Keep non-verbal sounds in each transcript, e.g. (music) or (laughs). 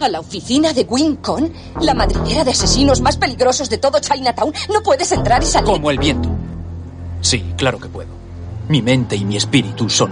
¿A la oficina de Wincon? ¿La madriguera de asesinos más peligrosos de todo Chinatown? ¿No puedes entrar y salir? Como el viento. Sí, claro que puedo. Mi mente y mi espíritu son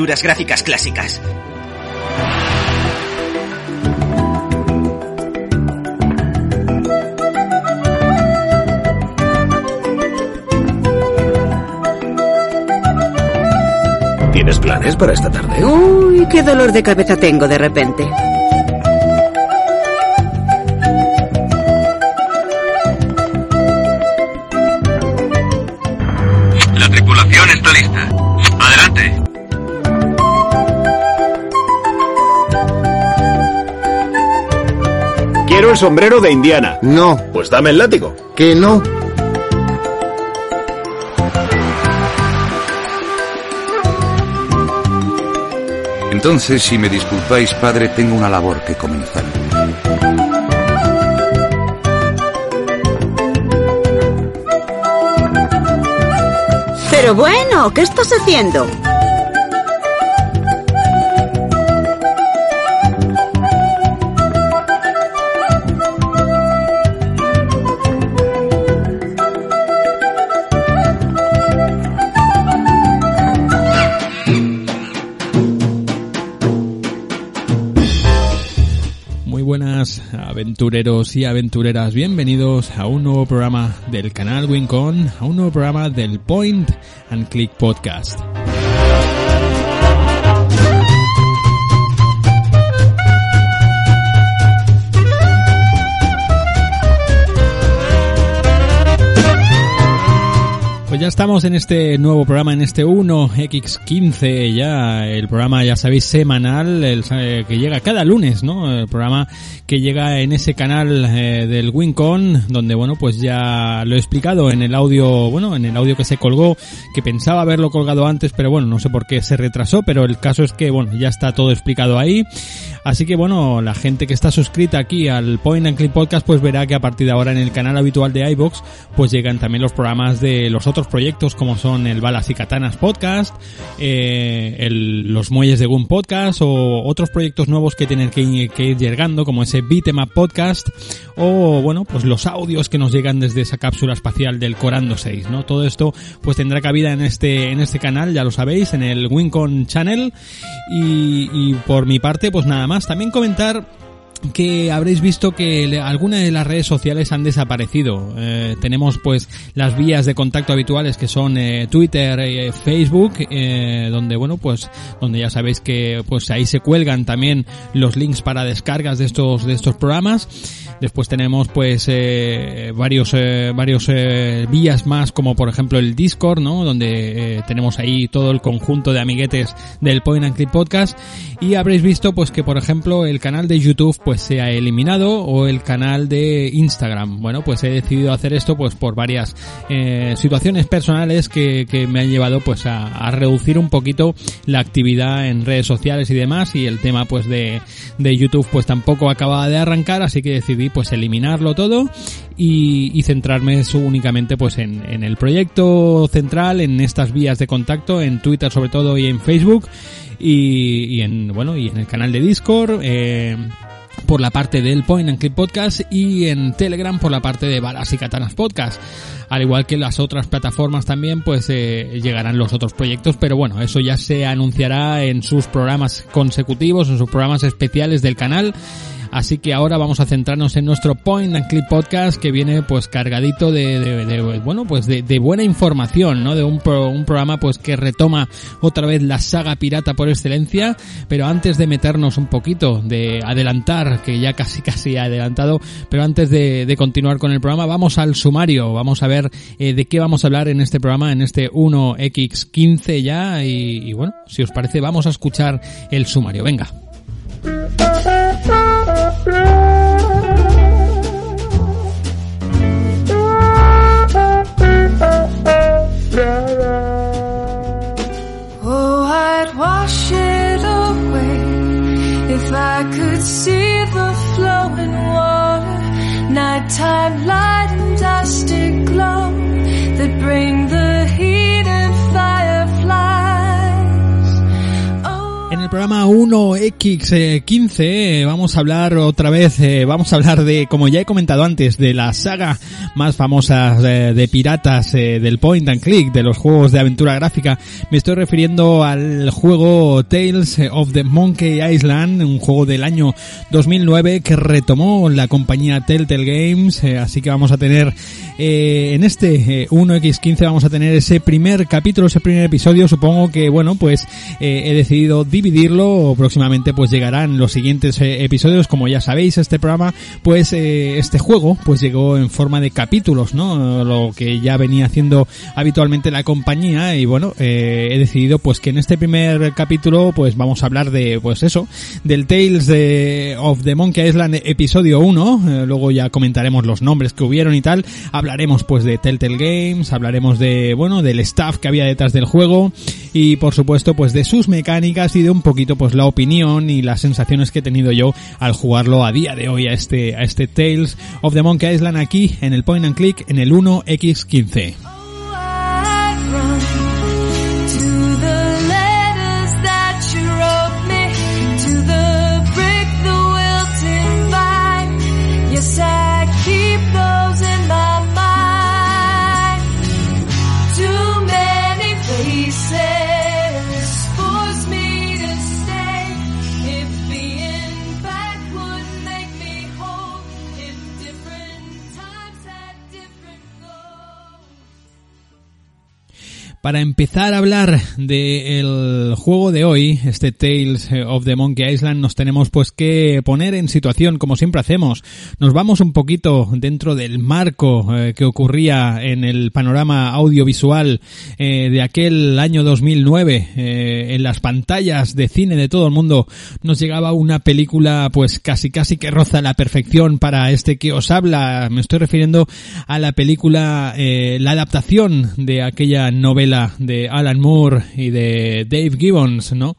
aventuras gráficas clásicas. ¿Tienes planes para esta tarde? Uy, qué dolor de cabeza tengo de repente. Quiero el sombrero de Indiana. No, Pues dame el látigo. que no. Entonces, si me disculpáis, padre, tengo una labor que comenzar. Pero bueno, ¿qué estás haciendo? Aventureros y aventureras, bienvenidos a un nuevo programa del canal Wincon, a un nuevo programa del Point and Click Podcast. Ya estamos en este nuevo programa, en este 1X15 ya, el programa ya sabéis semanal, el, eh, que llega cada lunes, ¿no? El programa que llega en ese canal eh, del Wincon, donde bueno, pues ya lo he explicado en el audio, bueno, en el audio que se colgó, que pensaba haberlo colgado antes, pero bueno, no sé por qué se retrasó, pero el caso es que bueno, ya está todo explicado ahí. Así que bueno, la gente que está suscrita aquí al Point and Click Podcast pues verá que a partir de ahora en el canal habitual de iBox pues llegan también los programas de los otros proyectos como son el Balas y Katanas Podcast, eh, el, los Muelles de Gun Podcast o otros proyectos nuevos que tienen que, ir llegando como ese Beat'em Up Podcast o bueno pues los audios que nos llegan desde esa cápsula espacial del Corando 6, ¿no? Todo esto pues tendrá cabida en este en este canal, ya lo sabéis, en el Wincon Channel y, y por mi parte pues nada más, también comentar que habréis visto que algunas de las redes sociales han desaparecido. Eh, tenemos pues las vías de contacto habituales que son eh, Twitter, eh, Facebook, eh, donde bueno pues donde ya sabéis que pues ahí se cuelgan también los links para descargas de estos de estos programas. Después tenemos pues varios varios vías más como por ejemplo el Discord, ¿no? Donde tenemos ahí todo el conjunto de amiguetes del Point and Click Podcast y habréis visto pues que por ejemplo el canal de YouTube se ha eliminado o el canal de Instagram. Bueno, pues he decidido hacer esto pues por varias eh, situaciones personales que, que me han llevado pues a, a reducir un poquito la actividad en redes sociales y demás y el tema pues de, de YouTube pues tampoco acababa de arrancar así que decidí pues eliminarlo todo y, y centrarme únicamente pues en, en el proyecto central, en estas vías de contacto, en Twitter sobre todo y en Facebook y, y en bueno y en el canal de Discord. Eh, por la parte del Point and Click Podcast y en Telegram por la parte de Balas y Katanas Podcast. Al igual que las otras plataformas también, pues eh, llegarán los otros proyectos, pero bueno, eso ya se anunciará en sus programas consecutivos, en sus programas especiales del canal Así que ahora vamos a centrarnos en nuestro Point and Click Podcast que viene pues cargadito de, de, bueno pues de, de, buena información, ¿no? De un, un programa pues que retoma otra vez la saga pirata por excelencia. Pero antes de meternos un poquito, de adelantar, que ya casi (laughs) casi ha adelantado, pero antes de, de continuar con el programa, vamos al sumario. Vamos a ver eh, de qué vamos a hablar en este programa, en este 1X15 ya. Y, y bueno, si os parece, vamos a escuchar el sumario. Venga. Captain! Programa 1X15 eh, vamos a hablar otra vez, eh, vamos a hablar de, como ya he comentado antes, de la saga más famosa eh, de piratas del point and click, de los juegos de aventura gráfica. Me estoy refiriendo al juego Tales of the Monkey Island, un juego del año 2009 que retomó la compañía Telltale Games, así que vamos a tener en este 1X15 vamos a tener ese primer capítulo, ese primer episodio, supongo que bueno, pues he decidido próximamente pues llegarán los siguientes episodios, como ya sabéis, este programa, pues este juego pues llegó en forma de capítulos, ¿no? Lo que ya venía haciendo habitualmente la compañía. Y bueno, eh, he decidido pues que en este primer capítulo pues vamos a hablar de pues eso, del Tales de, of the Monkey Island episodio 1, eh, luego ya comentaremos los nombres que hubieron y tal, hablaremos pues de Telltale Games, hablaremos de bueno, del staff que había detrás del juego. Y por supuesto pues de sus mecánicas y de un poquito pues la opinión y las sensaciones que he tenido yo al jugarlo a día de hoy a este a este Tales of the Monkey Island aquí en el point and click en el 1X15. Para empezar a hablar del juego de hoy, este Tales of the Monkey Island, nos tenemos pues que poner en situación, como siempre hacemos. Nos vamos un poquito dentro del marco eh, que ocurría en el panorama audiovisual eh, de aquel año 2009. Eh, en las pantallas de cine de todo el mundo nos llegaba una película pues casi casi que roza la perfección para este que os habla. Me estoy refiriendo a la película, eh, la adaptación de aquella novela de Alan Moore y de Dave Gibbons, ¿no?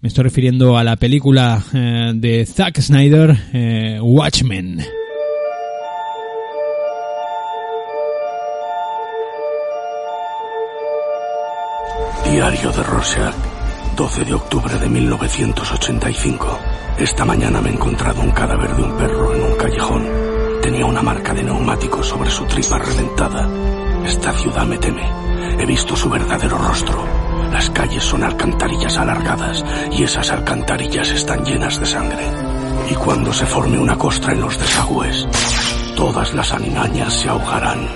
Me estoy refiriendo a la película eh, de Zack Snyder, eh, Watchmen. Diario de Rorschach, 12 de octubre de 1985. Esta mañana me he encontrado un cadáver de un perro en un callejón. Tenía una marca de neumático sobre su tripa reventada. Esta ciudad me teme. He visto su verdadero rostro. Las calles son alcantarillas alargadas y esas alcantarillas están llenas de sangre. Y cuando se forme una costra en los desagües, todas las animañas se ahogarán.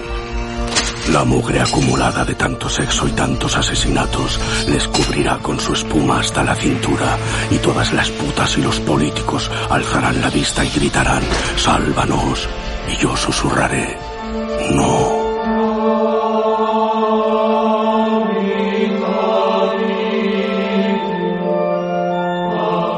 La mugre acumulada de tanto sexo y tantos asesinatos les cubrirá con su espuma hasta la cintura y todas las putas y los políticos alzarán la vista y gritarán, sálvanos. Y yo susurraré, no.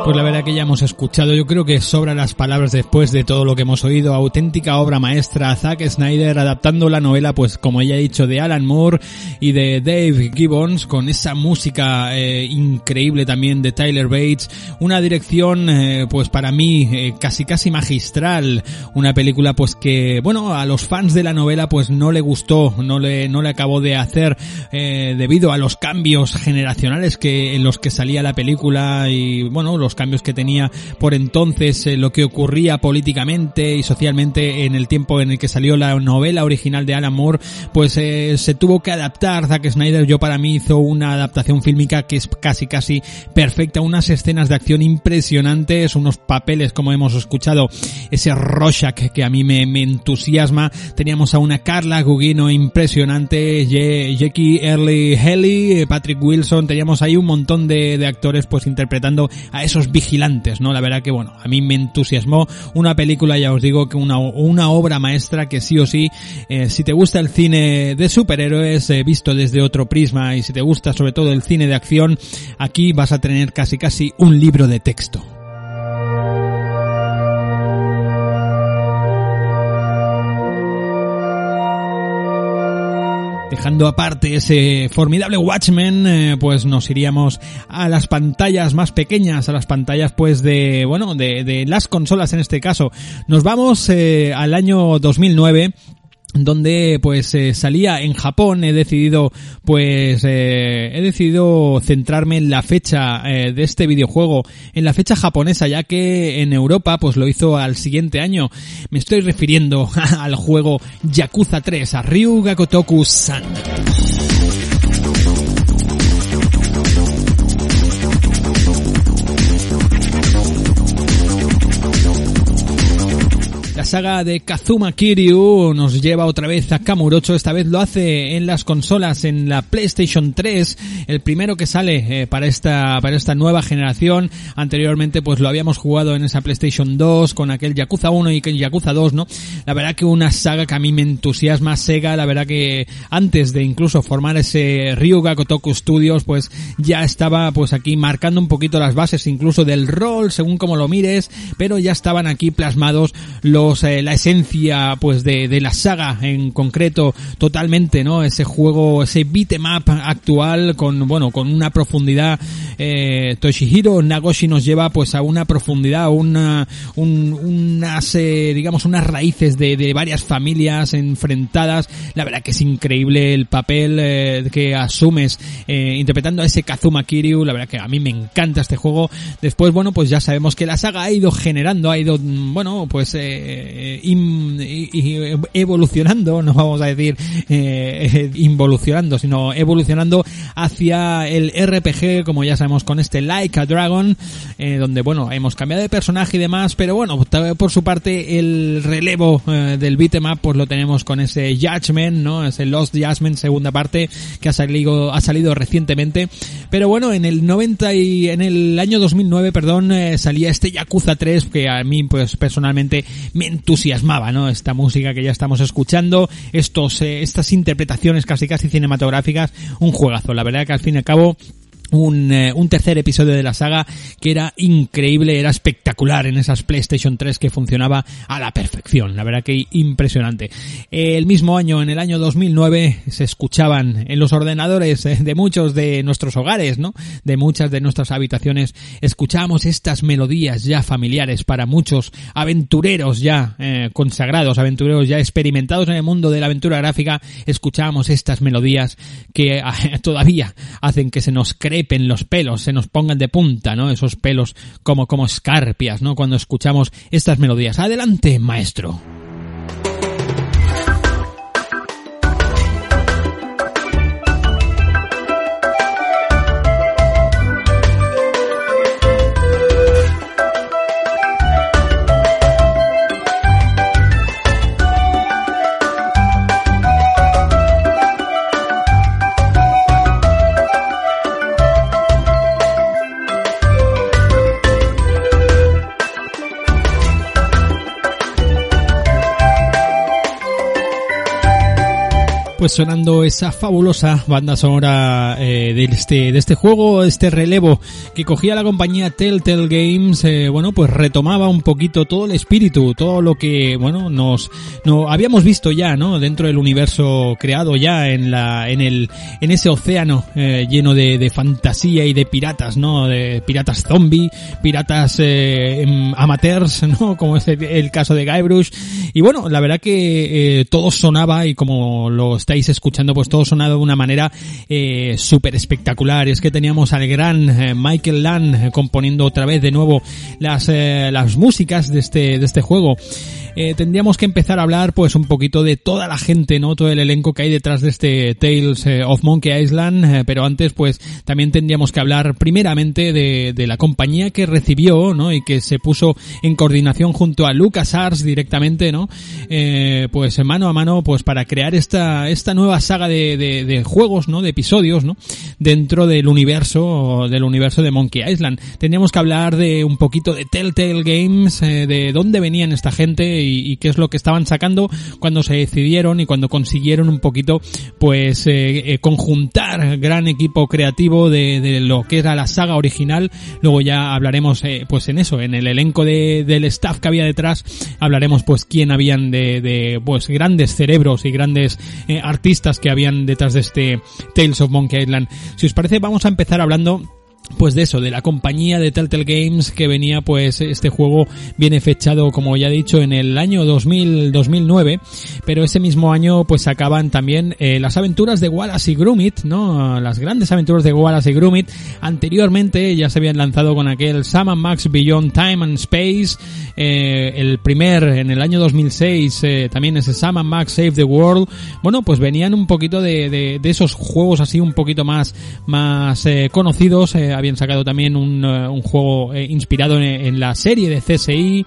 Pues la verdad que ya hemos escuchado, yo creo que sobran las palabras después de todo lo que hemos oído, auténtica obra maestra, Zack Snyder adaptando la novela, pues como ya he dicho, de Alan Moore y de Dave Gibbons, con esa música eh, increíble también de Tyler Bates, una dirección eh, pues para mí eh, casi casi magistral, una película pues que, bueno, a los fans de la novela pues no le gustó, no le, no le acabó de hacer debido a los cambios generacionales que en los que salía la película y bueno, los cambios que tenía por entonces eh, lo que ocurría políticamente y socialmente en el tiempo en el que salió la novela original de Alan Moore, pues eh, se tuvo que adaptar. Zack Snyder, yo para mí hizo una adaptación fílmica que es casi casi perfecta, unas escenas de acción impresionantes, unos papeles como hemos escuchado, ese Rorschach que a mí me, me entusiasma. Teníamos a una Carla Gugino impresionante, Ye- Jackie Early Haley, eh, Patrick Wilson, teníamos ahí un montón de, de actores pues interpretando a esos vigilantes, ¿no? La verdad que bueno, a mí me entusiasmó una película, ya os digo, que una, una obra maestra que sí o sí, eh, si te gusta el cine de superhéroes eh, visto desde otro prisma y si te gusta sobre todo el cine de acción, aquí vas a tener casi casi un libro de texto. Dejando aparte ese formidable Watchmen, eh, pues nos iríamos a las pantallas más pequeñas, a las pantallas pues de, bueno, de, las consolas en este caso. Nos vamos eh, al año 2009 donde pues eh, salía en Japón he decidido pues eh, he decidido centrarme en la fecha eh, de este videojuego en la fecha japonesa ya que en Europa pues lo hizo al siguiente año. Me estoy refiriendo (laughs) al juego Yakuza 3 a Ryuga Kotoku San saga de Kazuma Kiryu nos lleva otra vez a Kamurocho, esta vez lo hace en las consolas, en la PlayStation 3, el primero que sale eh, para esta para esta nueva generación. Anteriormente pues lo habíamos jugado en esa PlayStation 2 con aquel Yakuza 1 y Yakuza 2, ¿no? La verdad que una saga que a mí me entusiasma Sega, la verdad que antes de incluso formar ese Ryuga Kotoku Studios, pues ya estaba pues aquí marcando un poquito las bases incluso del rol, según como lo mires, pero ya estaban aquí plasmados los eh, la esencia pues de, de la saga en concreto totalmente no ese juego ese beat'em up actual con bueno con una profundidad eh, Toshihiro Nagoshi nos lleva pues a una profundidad una un- unas eh, digamos unas raíces de, de varias familias enfrentadas. La verdad que es increíble el papel eh, que asumes eh, interpretando a ese Kazuma Kiryu. La verdad que a mí me encanta este juego. Después bueno pues ya sabemos que la saga ha ido generando ha ido mm, bueno pues eh, y evolucionando no vamos a decir eh, eh, involucionando sino evolucionando hacia el RPG como ya sabemos con este Like a Dragon eh, donde bueno hemos cambiado de personaje y demás pero bueno por su parte el relevo eh, del beat'em up pues lo tenemos con ese Judgment no ese Lost Judgment segunda parte que ha salido ha salido recientemente. Pero bueno en el 90 y en el año 2009 perdón eh, salía este Yakuza 3 que a mí pues personalmente me entusiasmaba no esta música que ya estamos escuchando estos eh, estas interpretaciones casi casi cinematográficas un juegazo. La verdad que al fin y al cabo un, eh, un tercer episodio de la saga que era increíble, era espectacular en esas PlayStation 3 que funcionaba a la perfección, la verdad que impresionante. El mismo año, en el año 2009, se escuchaban en los ordenadores eh, de muchos de nuestros hogares, ¿no? De muchas de nuestras habitaciones, escuchábamos estas melodías ya familiares para muchos aventureros ya eh, consagrados, aventureros ya experimentados en el mundo de la aventura gráfica, escuchábamos estas melodías que (laughs) todavía hacen que se nos crepen los pelos, se nos pongan de punta, ¿no? Esos pelos como, como escarpias, ¿no? Cuando escuchamos estas melodías. Adelante, maestro. Pues sonando esa fabulosa banda sonora eh, de este de este juego, este relevo que cogía la compañía Telltale Games, eh, bueno, pues retomaba un poquito todo el espíritu, todo lo que, bueno, nos no habíamos visto ya, ¿no? Dentro del universo creado ya en la en el en ese océano eh, lleno de, de fantasía y de piratas, ¿no? De piratas zombie, piratas eh, em, amateurs, (laughs) ¿no? Como es el, el caso de Guybrush y bueno, la verdad que todo sonaba y como lo está estáis escuchando, pues todo sonado de una manera eh, súper espectacular. Es que teníamos al gran eh, Michael Land eh, componiendo otra vez de nuevo las, eh, las músicas de este, de este juego. Eh, tendríamos que empezar a hablar pues un poquito de toda la gente, ¿no? Todo el elenco que hay detrás de este Tales eh, of Monkey Island, eh, pero antes pues también tendríamos que hablar primeramente de, de la compañía que recibió, ¿no? Y que se puso en coordinación junto a LucasArts directamente, ¿no? Eh, pues mano a mano pues para crear esta, esta nueva saga de, de, juegos, ¿no? De episodios, ¿no? Dentro del universo, del universo de Monkey Island. Tendríamos que hablar de un poquito de Telltale Games, eh, de dónde venían esta gente y, qué es lo que estaban sacando cuando se decidieron y cuando consiguieron un poquito pues eh, eh, conjuntar gran equipo creativo de, de, lo que era la saga original. Luego ya hablaremos eh, pues en eso en el elenco de, del staff que había detrás hablaremos pues quién habían de, de pues grandes cerebros y grandes eh, artistas que habían detrás de este Tales of Monkey Island. Si os parece vamos a empezar hablando pues de eso, de la compañía de Telltale Games que venía, pues este juego viene fechado, como ya he dicho, en el año 2000, 2009, pero ese mismo año pues sacaban también eh, las aventuras de Wallace y Gromit, ¿no? Las grandes aventuras de Wallace y Gromit. Anteriormente ya se habían lanzado con aquel Sam Max Beyond Time and Space, eh, el primer en el año 2006, eh, también ese Sam Max Save the World. Bueno, pues venían un poquito de, de, de esos juegos así un poquito más, más conocidos, habían sacado también un, uh, un juego eh, inspirado en, la serie de CSI.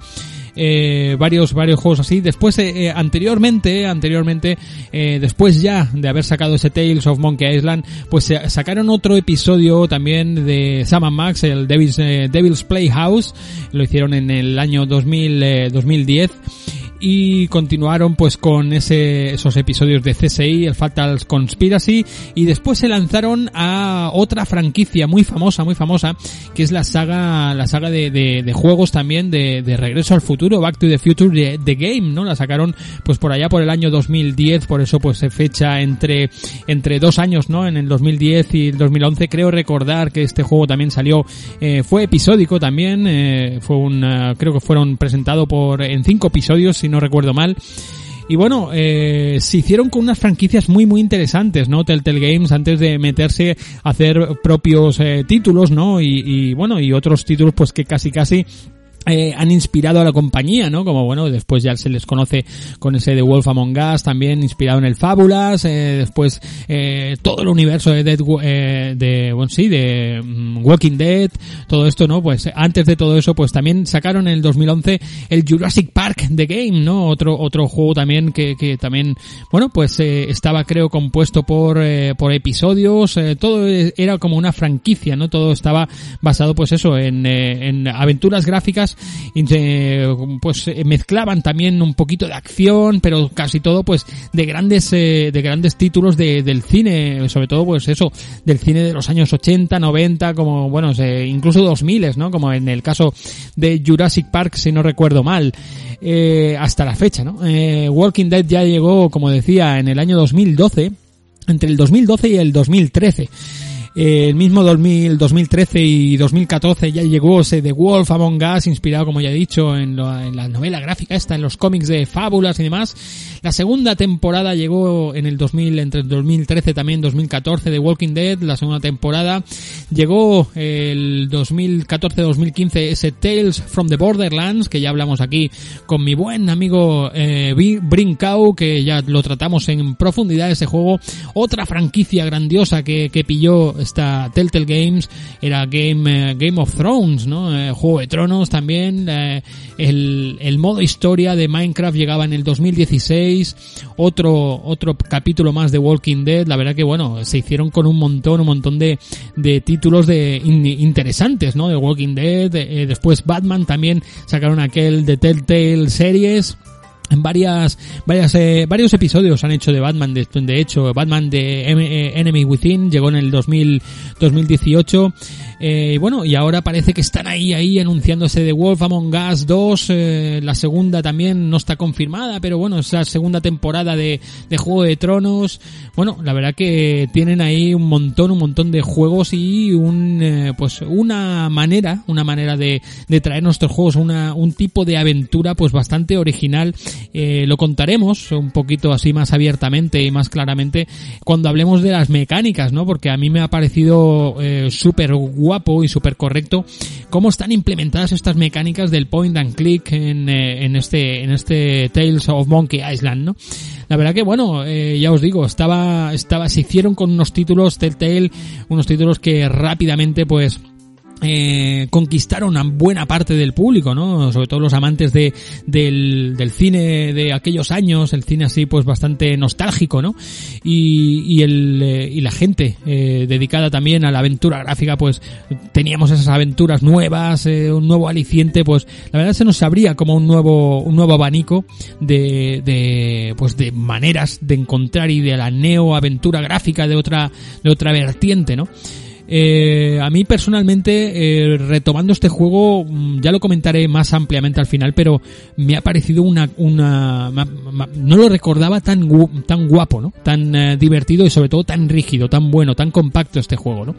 Eh, varios varios juegos así después eh, anteriormente anteriormente eh, después ya de haber sacado ese Tales of Monkey Island pues sacaron otro episodio también de Sam Max el Devil's, Devil's Playhouse lo hicieron en el año 2000 2010 y continuaron pues con ese, esos episodios de CSI, el Fatal Conspiracy y después se lanzaron a otra franquicia muy famosa, muy famosa, que es la saga, la saga de, de, de juegos también de, de, Regreso al Futuro, Back to the Future de, The Game, ¿no? La sacaron pues por allá por el año 2010, por eso pues se fecha entre, entre dos años, ¿no? En el 2010 y el 2011 creo recordar que este juego también salió, eh, fue episódico también, eh, fue un, uh, creo que fueron presentado por, en cinco episodios, no recuerdo mal. Y bueno, eh, se hicieron con unas franquicias muy muy interesantes, ¿no? Telltale Games antes de meterse a hacer propios eh, títulos, ¿no? Y, y bueno, y otros títulos pues que casi casi eh, han inspirado a la compañía, ¿no? Como bueno, después ya se les conoce con ese de Wolf Among Us, también inspirado en el Fábulas, eh, después eh, todo el universo de Dead, eh, de, bueno, sí, de um, Walking Dead, todo esto, ¿no? Pues antes de todo eso, pues también sacaron en el 2011 el Jurassic Park The Game, ¿no? Otro, otro juego también que, que también, bueno, pues eh, estaba creo compuesto por, eh, por episodios, todo era como una franquicia, ¿no? Todo estaba basado pues eso, en, en aventuras gráficas pues mezclaban también un poquito de acción pero casi todo pues de grandes eh, de grandes títulos de, del cine sobre todo pues eso del cine de los años 80 90 como bueno incluso 2000 no como en el caso de Jurassic Park si no recuerdo mal. Eh, hasta la fecha no eh, Walking Dead ya llegó como decía en el año 2012 entre el 2012 y el 2013 eh, el mismo 2000, 2013 y 2014 ya llegó ese The Wolf Among Us, inspirado, como ya he dicho, en, lo, en la novela gráfica esta, en los cómics de fábulas y demás. La segunda temporada llegó en el 2000, entre el 2013 también 2014 de Walking Dead, la segunda temporada. Llegó el 2014-2015 ese Tales from the Borderlands, que ya hablamos aquí con mi buen amigo eh, Brinkau, que ya lo tratamos en profundidad ese juego. Otra franquicia grandiosa que, que pilló esta Telltale Games era Game eh, Game of Thrones, ¿no? Eh, Juego de Tronos también. Eh, el, el modo historia de Minecraft llegaba en el 2016. Otro otro capítulo más de Walking Dead. La verdad que bueno se hicieron con un montón un montón de, de títulos de in, interesantes, ¿no? De Walking Dead. después Batman también sacaron aquel de Telltale Series varias, varias eh, varios episodios han hecho de Batman de, de hecho Batman de Enemy Within llegó en el 2000, 2018 eh, y bueno y ahora parece que están ahí ahí anunciándose de Wolf Among Us 2 eh, la segunda también no está confirmada pero bueno es la segunda temporada de, de Juego de Tronos. Bueno la verdad que tienen ahí un montón un montón de juegos y un eh, pues una manera una manera de, de traer nuestros juegos una, un tipo de aventura pues bastante original Eh, lo contaremos un poquito así más abiertamente y más claramente cuando hablemos de las mecánicas, ¿no? Porque a mí me ha parecido eh, súper guapo y súper correcto cómo están implementadas estas mecánicas del point and click en, eh, en este en este Tales of Monkey Island, ¿no? La verdad que bueno, eh, ya os digo, estaba estaba se hicieron con unos títulos Telltale, unos títulos que rápidamente pues eh, conquistaron a buena parte del público, ¿no? Sobre todo los amantes de, del, cine de aquellos años, el cine así pues bastante nostálgico, ¿no? Y, y, el, eh, y la gente eh, dedicada también a la aventura gráfica, pues teníamos esas aventuras nuevas, eh, un nuevo aliciente, pues la verdad se nos abría como un nuevo, un nuevo abanico de, de, pues de maneras de encontrar y de la neo aventura gráfica de otra, de otra vertiente, ¿no? Eh, a mí personalmente, eh, retomando este juego, mm, ya lo comentaré más ampliamente al final, pero me ha parecido una, una, ma- no lo recordaba tan, gu- tan guapo, ¿no? Tan eh, divertido y sobre todo tan rígido, tan bueno, tan compacto este juego, ¿no?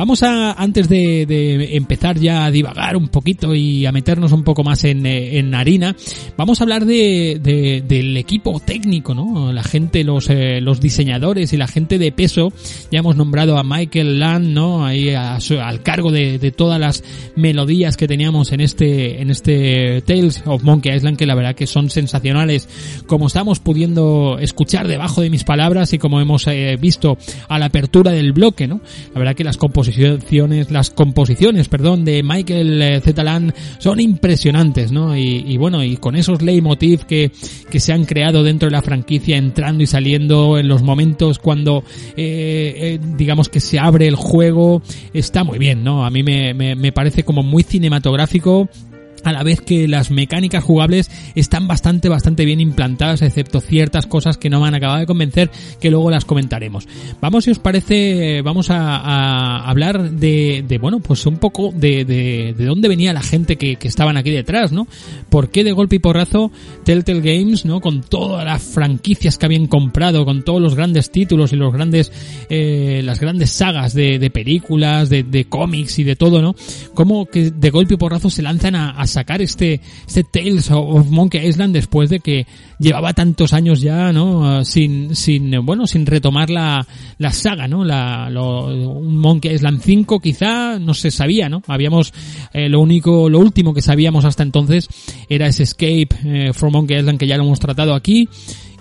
Vamos a, antes de, empezar ya a divagar un poquito y a meternos un poco más en, eh, en harina, vamos a hablar de, de- del equipo técnico, ¿no? La gente, los, eh, los diseñadores y la gente de peso. Ya hemos nombrado a Michael Land, ¿no? Ahí al cargo de, de todas las melodías que teníamos en este, en este Tales of Monkey Island, que la verdad que son sensacionales, como estamos pudiendo escuchar debajo de mis palabras y como hemos eh, visto a la apertura del bloque, ¿no? La verdad que las composiciones, las composiciones, perdón, de Michael eh, Z. Land son impresionantes, ¿no? Y, bueno, y con esos leitmotiv que, que se han creado dentro de la franquicia, entrando y saliendo en los momentos cuando, eh, eh, digamos que se abre el juego, está muy bien, ¿no? A mí me, me parece como muy cinematográfico, a la vez que las mecánicas jugables están bastante, bastante bien implantadas, excepto ciertas cosas que no me han acabado de convencer, que luego las comentaremos. Vamos, si os parece, vamos a, a hablar de, de, bueno, pues un poco de, de, de dónde venía la gente que, que estaban aquí detrás, ¿no? ¿Por qué de golpe y porrazo Telltale Games, ¿no? Con todas las franquicias que habían comprado, con todos los grandes títulos y los grandes, eh, las grandes sagas de, de películas, de, de cómics y de todo, ¿no? Cómo que de golpe y porrazo se lanzan a, a sacar este, este Tales of Monkey Island después de que llevaba tantos años ya, ¿no? Sin, sin, bueno, sin retomar la, la saga, ¿no? La, Monkey Island 5 quizá no se sabía, ¿no? Habíamos, eh, lo único, lo último que sabíamos hasta entonces era ese Escape eh, from Monkey Island que ya lo hemos tratado aquí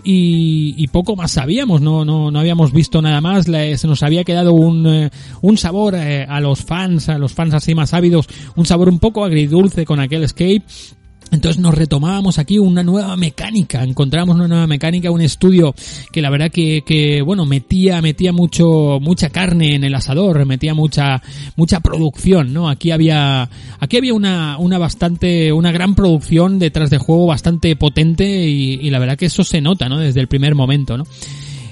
y, y poco más sabíamos, no, no, no habíamos visto nada más, se nos había quedado un, eh, un sabor eh, a los fans, a los fans así más ávidos, un sabor un poco agridulce con aquel escape. Entonces nos retomábamos aquí una nueva mecánica, encontramos una nueva mecánica, un estudio que la verdad que, que bueno, metía, metía mucho, mucha carne en el asador, metía mucha, mucha producción, ¿no? Aquí había, aquí había una, una bastante, una gran producción detrás de juego bastante potente y, y la verdad que eso se nota, ¿no? Desde el primer momento, ¿no?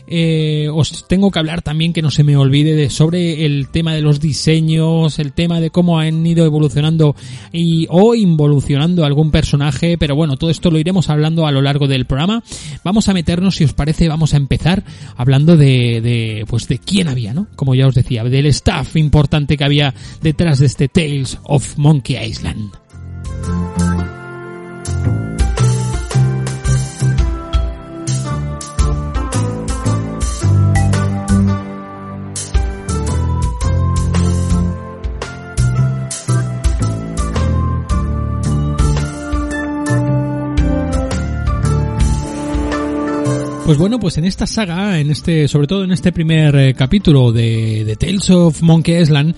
Eh, os tengo que hablar también que no se me olvide de sobre el tema de los diseños, el tema de cómo han ido evolucionando y o involucionando algún personaje, pero bueno, todo esto lo iremos hablando a lo largo del programa. Vamos a meternos, si os parece, vamos a empezar hablando de, de pues de quién había, ¿no? Como ya os decía, del staff importante que había detrás de este Tales of Monkey Island. Pues bueno, pues en esta saga, en este, sobre todo en este primer eh, capítulo de, de Tales of Monkey Island,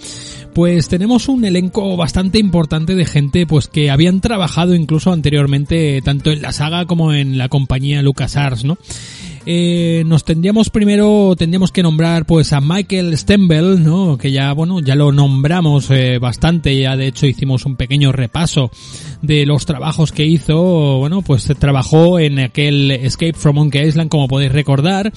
pues tenemos un elenco bastante importante de gente pues que habían trabajado incluso anteriormente tanto en la saga como en la compañía LucasArts, ¿no? Eh, nos tendríamos primero, tendríamos que nombrar pues a Michael Stembel, ¿no? Que ya, bueno, ya lo nombramos eh, bastante, ya de hecho hicimos un pequeño repaso de los trabajos que hizo, bueno, pues trabajó en aquel Escape from Monkey Island, como podéis recordar,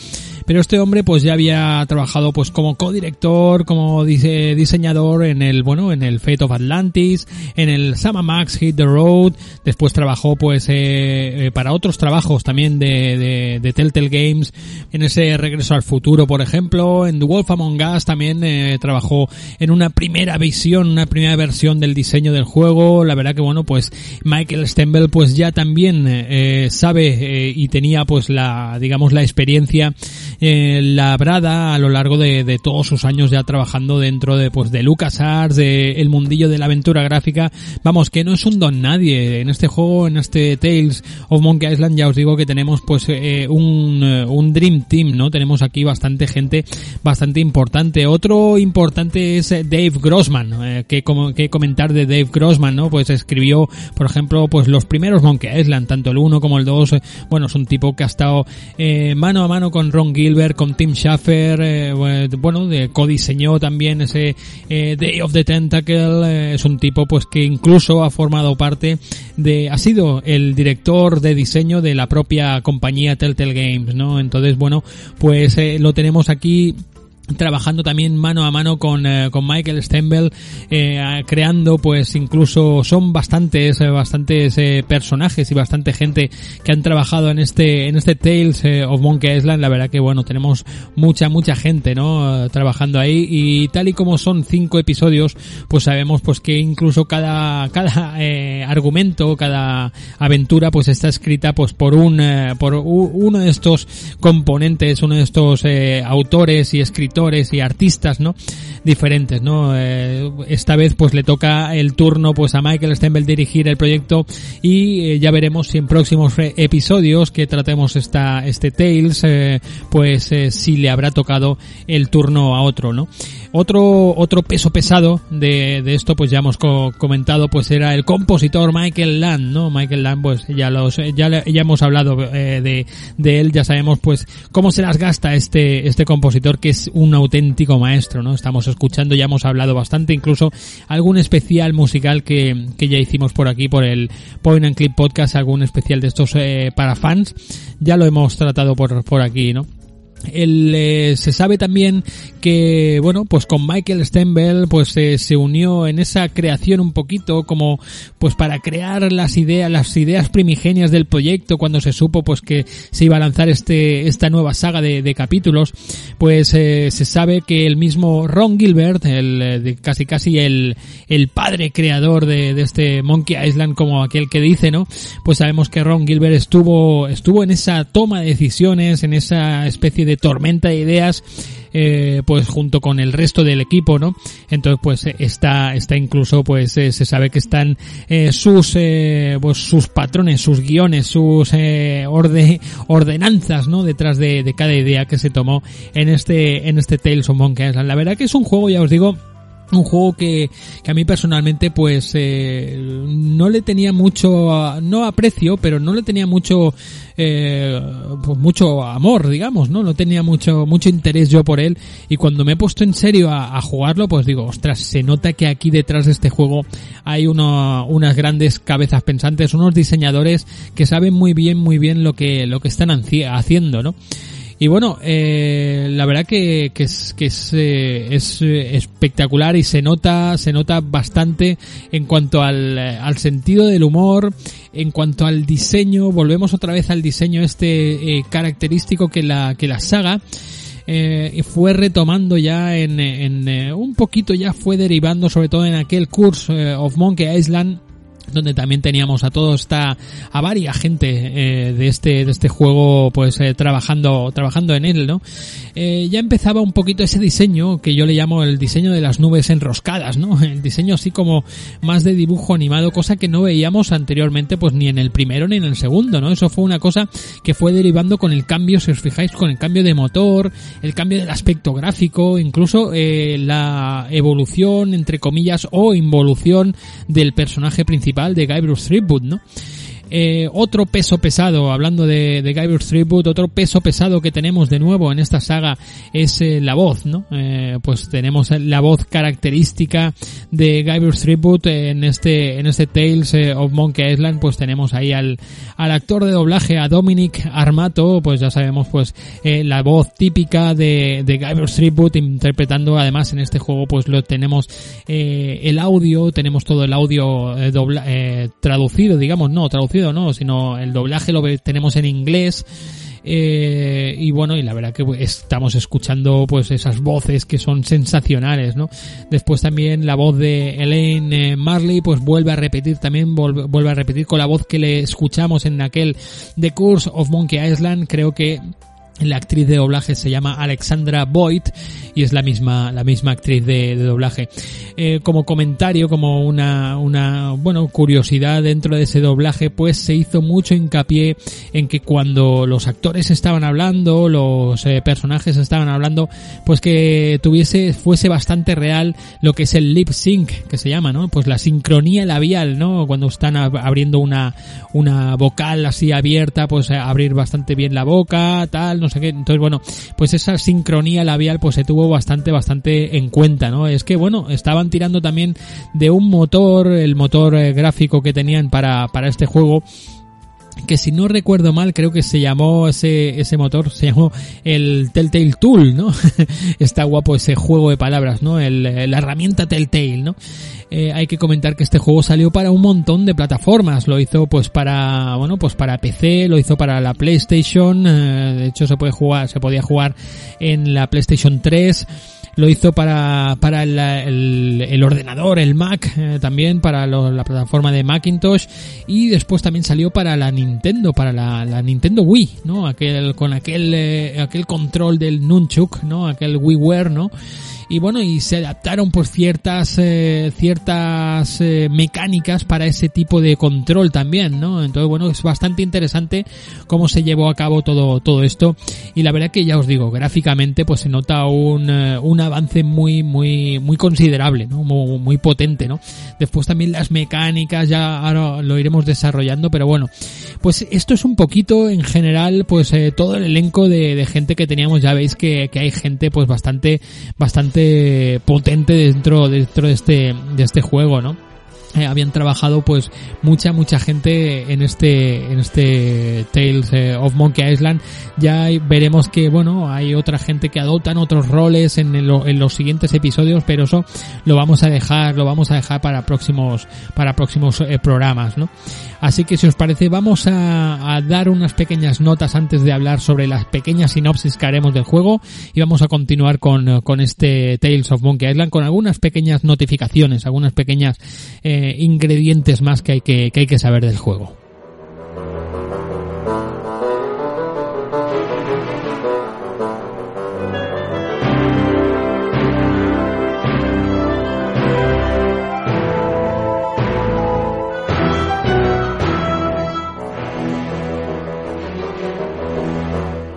pero este hombre pues ya había trabajado pues como codirector, como dise- diseñador en el, bueno, en el Fate of Atlantis, en el Sama Max Hit the Road, después trabajó pues eh, eh, para otros trabajos también de, de, Telltale Games Games, en ese Regreso al Futuro, por ejemplo, en The Wolf Among Us también eh, trabajó en una primera visión, una primera versión del diseño del juego. La verdad que bueno, pues Michael Stembel pues ya también eh, sabe eh, y tenía pues la, digamos, la experiencia eh, labrada a lo largo de, de todos sus años ya trabajando dentro de pues de LucasArts, de el mundillo de la aventura gráfica. Vamos, que no es un don nadie en este juego, en este Tales of Monkey Island ya os digo que tenemos pues eh, un, eh, un Dream Team, ¿no? Tenemos aquí bastante gente bastante importante. Otro importante es eh, Dave Grossman, eh, que como que comentar de Dave Grossman, ¿no? Pues escribió, por ejemplo, pues los primeros Monkey Island, tanto el 1 como el 2. eh, bueno, es un tipo que ha estado eh, mano a mano con Ron Gilbert, con Tim Schafer, eh, bueno, de codiseñó también ese Day of the Tentacle. es un tipo pues que incluso ha formado parte de, ha sido el director de diseño de la propia compañía Telltale Games, ¿no? Entonces, bueno, pues lo tenemos aquí trabajando también mano a mano con, eh, con Michael Stembel eh, creando pues incluso son bastantes eh, bastantes personajes y bastante gente que han trabajado en este en este Tales of Monkey Island. La verdad que bueno tenemos mucha mucha gente no trabajando ahí. Y tal y como son cinco episodios pues sabemos pues que incluso cada cada argumento cada aventura pues está escrita pues por un por uno de estos componentes uno de estos autores y escritores y artistas no diferentes no Eh, esta vez pues le toca el turno pues a Michael Stembel dirigir el proyecto y eh, ya veremos si en próximos eh, episodios que tratemos esta este Tales eh, pues si le habrá tocado el turno a otro no otro otro peso pesado de, de esto pues ya hemos co- comentado pues era el compositor Michael Land no Michael Land pues ya los ya, ya hemos hablado de, de él. Ya sabemos pues cómo se las gasta este este compositor que es un auténtico maestro no estamos escuchando ya hemos hablado bastante incluso algún especial musical que, que ya hicimos por aquí por el Point and Clip Podcast algún especial de estos eh, para fans. Ya lo hemos tratado por por aquí no el, eh, se sabe también que, bueno, pues con Michael Stembel, pues eh, se unió en esa creación un poquito como, pues para crear las ideas, las ideas primigenias del proyecto cuando se supo, pues que se iba a lanzar este, esta nueva saga de, capítulos, pues eh, se sabe que el mismo Ron Gilbert, el, casi casi el, el padre creador de, de este Monkey Island como aquel que dice, ¿no? Pues sabemos que Ron Gilbert estuvo, estuvo en esa toma de decisiones, en esa especie de tormenta de ideas, eh, pues junto con el resto del equipo, ¿no? Entonces, pues eh, está, está incluso, pues eh, se sabe que están sus, pues sus patrones, sus guiones, sus orde, ordenanzas, ¿no? Detrás de, de cada idea que se tomó en este, en este Tales of Monkey Island. La verdad que es un juego, ya os digo, un juego que, que a mí personalmente pues eh, no le tenía mucho no aprecio pero no le tenía mucho eh, pues mucho amor digamos no no tenía mucho mucho interés yo por él. Y cuando me he puesto en serio a, a jugarlo pues digo ostras se nota que aquí detrás de este juego hay uno, unas grandes cabezas pensantes unos diseñadores que saben muy bien muy bien lo que lo que están haciendo no y bueno, eh, la verdad que, que es, que es, eh, es eh, espectacular y se nota, se nota bastante en cuanto al, eh, al sentido del humor, en cuanto al diseño, volvemos otra vez al diseño este eh, característico que la, que la saga eh, fue retomando ya en, en eh, un poquito ya fue derivando sobre todo en aquel curso of Monkey Island donde también teníamos a toda esta a varias gente eh, de este de este juego pues eh, trabajando trabajando en él no Eh, ya empezaba un poquito ese diseño que yo le llamo el diseño de las nubes enroscadas no el diseño así como más de dibujo animado cosa que no veíamos anteriormente pues ni en el primero ni en el segundo no eso fue una cosa que fue derivando con el cambio si os fijáis con el cambio de motor el cambio del aspecto gráfico incluso la evolución entre comillas o involución del personaje principal de Guybrush Threepwood, ¿no? Eh, otro peso pesado, hablando de, de Guybrush Threepwood, otro peso pesado que tenemos de nuevo en esta saga es eh, la voz, ¿no? Eh, pues tenemos la voz característica de Guybrush Threepwood en este en este Tales of Monkey Island, pues tenemos ahí al, al actor de doblaje, a Dominic Armato, pues ya sabemos pues la voz típica de, de Guybrush Threepwood interpretando además en este juego pues lo tenemos el audio, tenemos todo el audio dobla- traducido, digamos, no, traducido no, sino el doblaje lo tenemos en inglés Eh, y bueno, y la verdad que estamos escuchando pues esas voces que son sensacionales, ¿no? Después también la voz de Elaine eh, Marley pues vuelve a repetir también, vuelve a repetir con la voz que le escuchamos en aquel The Curse of Monkey Island, creo que la actriz de doblaje se llama Alexandra Boyd y es la misma la misma actriz de, doblaje. Eh, como comentario, como una una bueno curiosidad dentro de ese doblaje, pues se hizo mucho hincapié en que cuando los actores estaban hablando, los eh, personajes estaban hablando, pues que tuviese fuese bastante real lo que es el lip sync que se llama, ¿no? Pues la sincronía labial, ¿no? Cuando están abriendo una una vocal así abierta, pues abrir bastante bien la boca, tal, no Entonces, bueno, pues esa sincronía labial pues se tuvo bastante, bastante en cuenta, ¿no? Es que, bueno, estaban tirando también de un motor, el motor eh, gráfico que tenían para, para este juego, que si no recuerdo mal creo que se llamó ese, ese motor, se llamó el Telltale Tool, ¿no? (laughs) Está guapo ese juego de palabras, ¿no? El, la herramienta Telltale, ¿no? Eh, hay que comentar que este juego salió para un montón de plataformas, lo hizo pues para, bueno, pues para PC, lo hizo para la PlayStation, eh, de hecho se puede jugar, se podía jugar en la PlayStation 3, lo hizo para, para el, el, ordenador, el Mac, eh, también para la plataforma de Macintosh y después también salió para la Nintendo, para la, la Nintendo Wii, ¿no? Aquel, con aquel, eh, aquel control del Nunchuk, ¿no? Aquel WiiWare, ¿no? Y bueno y se adaptaron pues ciertas eh, ciertas eh, mecánicas para ese tipo de control también no entonces bueno es bastante interesante cómo se llevó a cabo todo todo esto. Y la verdad que ya os digo gráficamente pues se nota un, eh, un avance muy muy muy considerable no muy, potente no después también las mecánicas ya ahora lo iremos desarrollando pero bueno pues esto es un poquito en general pues todo el elenco de, de, gente que teníamos. Ya veis que, que hay gente pues bastante bastante potente dentro dentro de este de este juego no eh, habían trabajado pues mucha mucha gente en este en este Tales eh, of Monkey Island. Ya veremos que bueno hay otra gente que adoptan otros roles en, el, en, los siguientes episodios pero eso lo vamos a dejar lo vamos a dejar para próximos para próximos eh, programas no así que si os parece vamos a, a, dar unas pequeñas notas antes de hablar sobre las pequeñas sinopsis que haremos del juego y vamos a continuar con, con este Tales of Monkey Island con algunas pequeñas notificaciones algunas pequeñas eh, ingredientes más que hay que, que hay que saber del juego.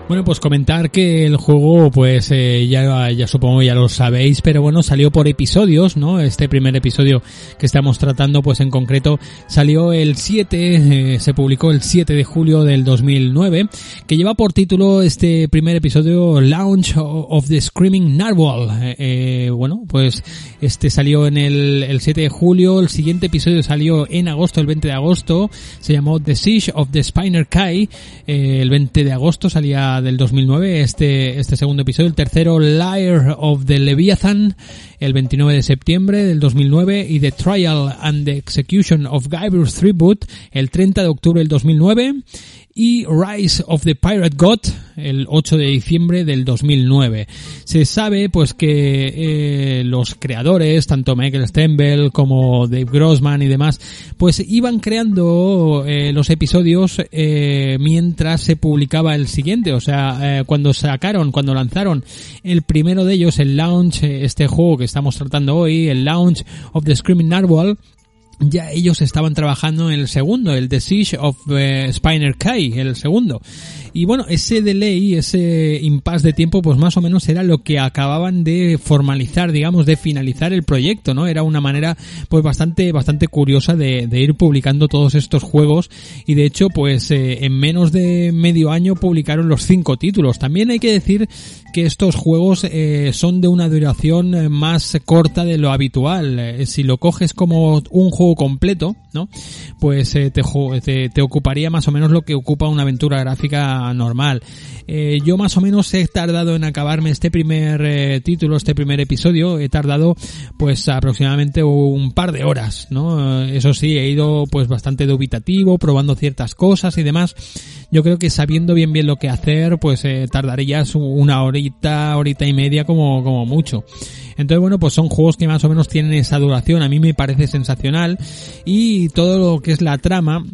Bueno, pues comentar que el juego, pues eh, ya, ya supongo ya lo sabéis, pero bueno, salió por episodios, ¿no? Este primer episodio que estamos tratando, pues en concreto salió el 7, eh, se publicó el 7 de julio del 2009, que lleva por título este primer episodio Launch of the Screaming Narwhal. Eh, eh, bueno, pues este salió en el, el 7 de julio, el siguiente episodio salió en agosto, el 20 de agosto, se llamó The Siege of the Spiner Kai, el 20 de agosto salía del 2009, este, este segundo episodio, el tercero Liar of the Leviathan, el 29 de septiembre del 2009, y The Trial and the Execution of Guybrush Threepwood, el 30 de octubre del 2009, y Rise of the Pirate God el 8 de diciembre del 2009. Se sabe pues que eh, los creadores, tanto Michael Stemble como Dave Grossman y demás, pues iban creando eh, los episodios eh, mientras se publicaba el siguiente, o sea, cuando sacaron, cuando lanzaron el primero de ellos, el launch, este juego que estamos tratando hoy, el launch of the Screaming Narwhal, ya ellos estaban trabajando en el segundo, el The Siege of uh, Spiner Kai, el segundo. Y bueno, ese delay, ese impasse de tiempo, pues más o menos era lo que acababan de formalizar, digamos, de finalizar el proyecto, ¿no? Era una manera, pues bastante, bastante curiosa de, de ir publicando todos estos juegos. Y de hecho, pues eh, en menos de medio año publicaron los cinco títulos. También hay que decir que estos juegos eh, son de una duración eh, más corta de lo habitual. Eh, si lo coges como un juego completo, ¿no? Pues te, te, te ocuparía más o menos lo que ocupa una aventura gráfica normal. Eh, yo más o menos he tardado en acabarme este primer eh, título, este primer episodio, he tardado pues aproximadamente un par de horas, ¿no? Eh, Eso sí, he ido pues bastante dubitativo, probando ciertas cosas y demás. Yo creo que sabiendo bien bien lo que hacer, pues eh, tardarías una horita, horita y media como, como mucho. Entonces, bueno, pues son juegos que más o menos tienen esa duración. A mí me parece sensacional. Y todo lo que es la trama,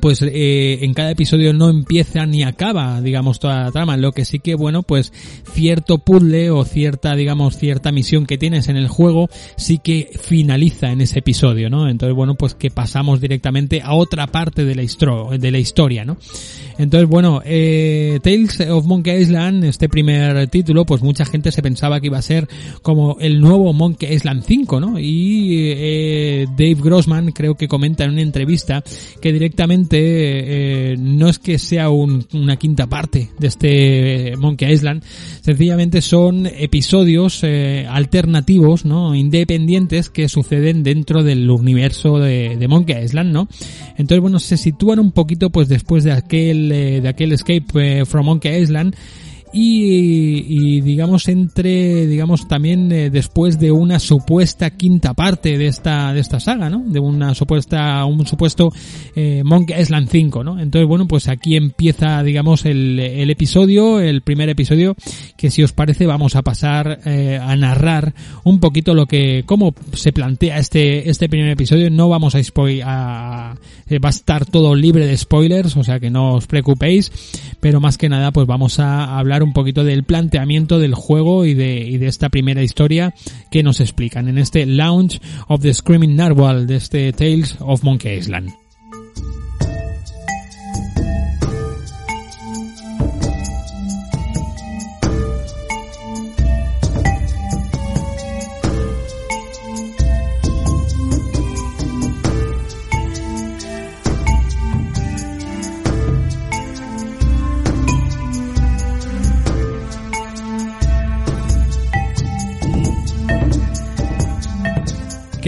pues eh, en cada episodio no empieza ni acaba, digamos, toda la trama. Lo que sí que, bueno, pues cierto puzzle o cierta, digamos, cierta misión que tienes en el juego sí que finaliza en ese episodio, ¿no? Entonces, bueno, pues que pasamos directamente a otra parte de la, de la historia, ¿no? Entonces, bueno, eh, Tales of Monkey Island, este primer título, pues mucha gente se pensaba que iba a ser como el nuevo Monkey Island 5, ¿no? Y eh, Dave Grossman creo que comenta en una entrevista que directamente eh, no es que sea un- una quinta parte de este Monkey Island, sencillamente son episodios eh, alternativos, ¿no? Independientes que suceden dentro del universo de, Monkey Island, ¿no? Entonces, bueno, se sitúan un poquito pues después de aquel, eh, de aquel Escape eh, from Monkey Island y, digamos entre digamos también eh, después de una supuesta quinta parte de esta de esta saga no de una supuesta un supuesto eh, Monkey Island 5 no entonces bueno pues aquí empieza digamos el, el episodio el primer episodio que si os parece vamos a pasar eh, a narrar un poquito lo que cómo se plantea este este primer episodio. No vamos a spoiler a, eh, va a estar todo libre de spoilers o sea que no os preocupéis pero más que nada pues vamos a hablar un poquito del planteamiento del juego y de, y de esta primera historia que nos explican en este Launch of the Screaming Narwhal de este Tales of Monkey Island.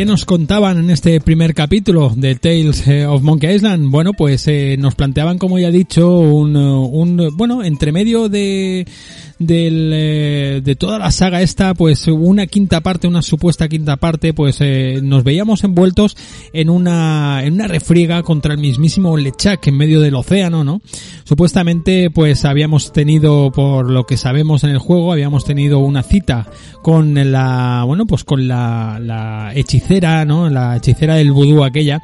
¿Qué nos contaban en este primer capítulo de Tales eh, of Monkey Island? Bueno, pues eh, nos planteaban, como ya he dicho, un, eh, un bueno, entre medio de del, eh, de toda la saga esta, pues una quinta parte, una supuesta quinta parte, pues eh, nos veíamos envueltos en una, en una refriega contra el mismísimo Lechak en medio del océano, ¿no? Supuestamente, pues habíamos tenido, por lo que sabemos en el juego, habíamos tenido una cita con la, bueno, pues con la, la hechicera, ¿no? La hechicera del vudú aquella,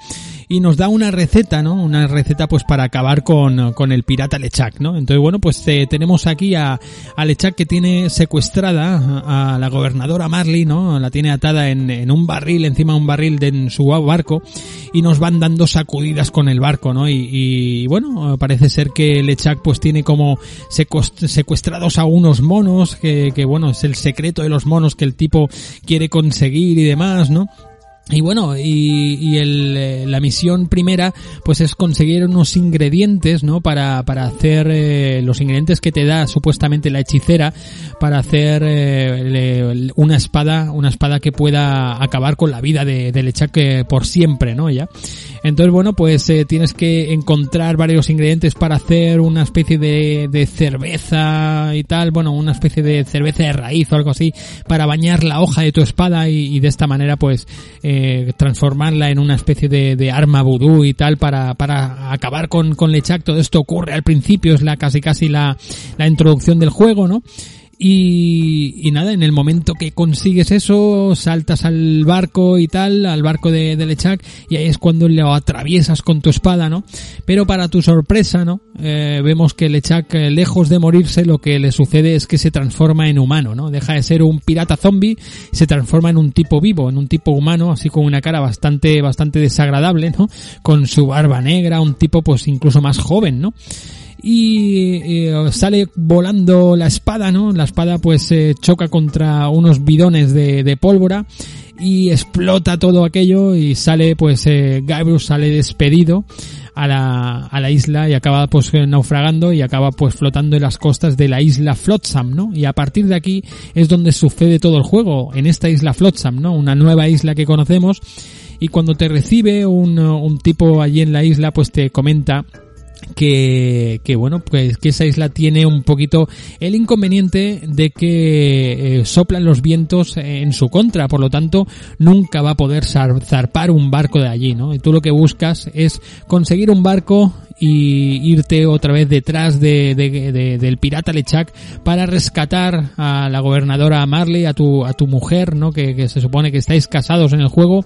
y nos da una receta, ¿no? Una receta pues para acabar con, con el pirata Lechak, ¿no? Entonces, bueno, pues eh, tenemos aquí a, Lechak que tiene secuestrada a, la gobernadora Marley, ¿no? La tiene atada en, en un barril, encima de un barril de en su barco, y nos van dando sacudidas con el barco, ¿no? Y, y bueno, parece ser que Lechak pues tiene como secuest- secuestrados a unos monos, que, que bueno, es el secreto de los monos que el tipo quiere conseguir y demás, ¿no? Y bueno, y, y el, eh, la misión primera, pues es conseguir unos ingredientes, ¿no? Para, para hacer eh, los ingredientes que te da supuestamente la hechicera para hacer eh, una espada, una espada que pueda acabar con la vida de, de Lechak eh, por siempre, ¿no? Ya. Entonces, bueno, pues eh, tienes que encontrar varios ingredientes para hacer una especie de, de cerveza y tal, bueno, una especie de cerveza de raíz o algo así, para bañar la hoja de tu espada y, y de esta manera, pues, eh, transformarla en una especie de, de arma vudú y tal para, para acabar con, con Lechak. Todo esto ocurre al principio, es la casi casi la, la introducción del juego, ¿no? Y, y nada, en el momento que consigues eso, saltas al barco y tal, al barco de, Lechak, y ahí es cuando lo atraviesas con tu espada, ¿no? Pero para tu sorpresa, ¿no? Eh, vemos que Lechak, eh, lejos de morirse, lo que le sucede es que se transforma en humano, ¿no? Deja de ser un pirata zombie, se transforma en un tipo vivo, en un tipo humano, así con una cara bastante, bastante desagradable, ¿no? Con su barba negra, un tipo pues incluso más joven, ¿no? Y eh, sale volando la espada, ¿no? La espada pues eh, choca contra unos bidones de, de pólvora y explota todo aquello y sale pues eh, Gabriel sale despedido a la, a la isla y acaba pues naufragando y acaba pues flotando en las costas de la isla Flotsam, ¿no? Y a partir de aquí es donde sucede todo el juego, en esta isla Flotsam, ¿no? Una nueva isla que conocemos y cuando te recibe un, un tipo allí en la isla pues te comenta que, que bueno, pues que esa isla tiene un poquito el inconveniente de que eh, soplan los vientos en su contra, por lo tanto nunca va a poder zar- zarpar un barco de allí, ¿no? Y tú lo que buscas es conseguir un barco y irte otra vez detrás de, de- de- del pirata Lechak para rescatar a la gobernadora Marley, a tu, a tu mujer, ¿no? Que se supone que estáis casados en el juego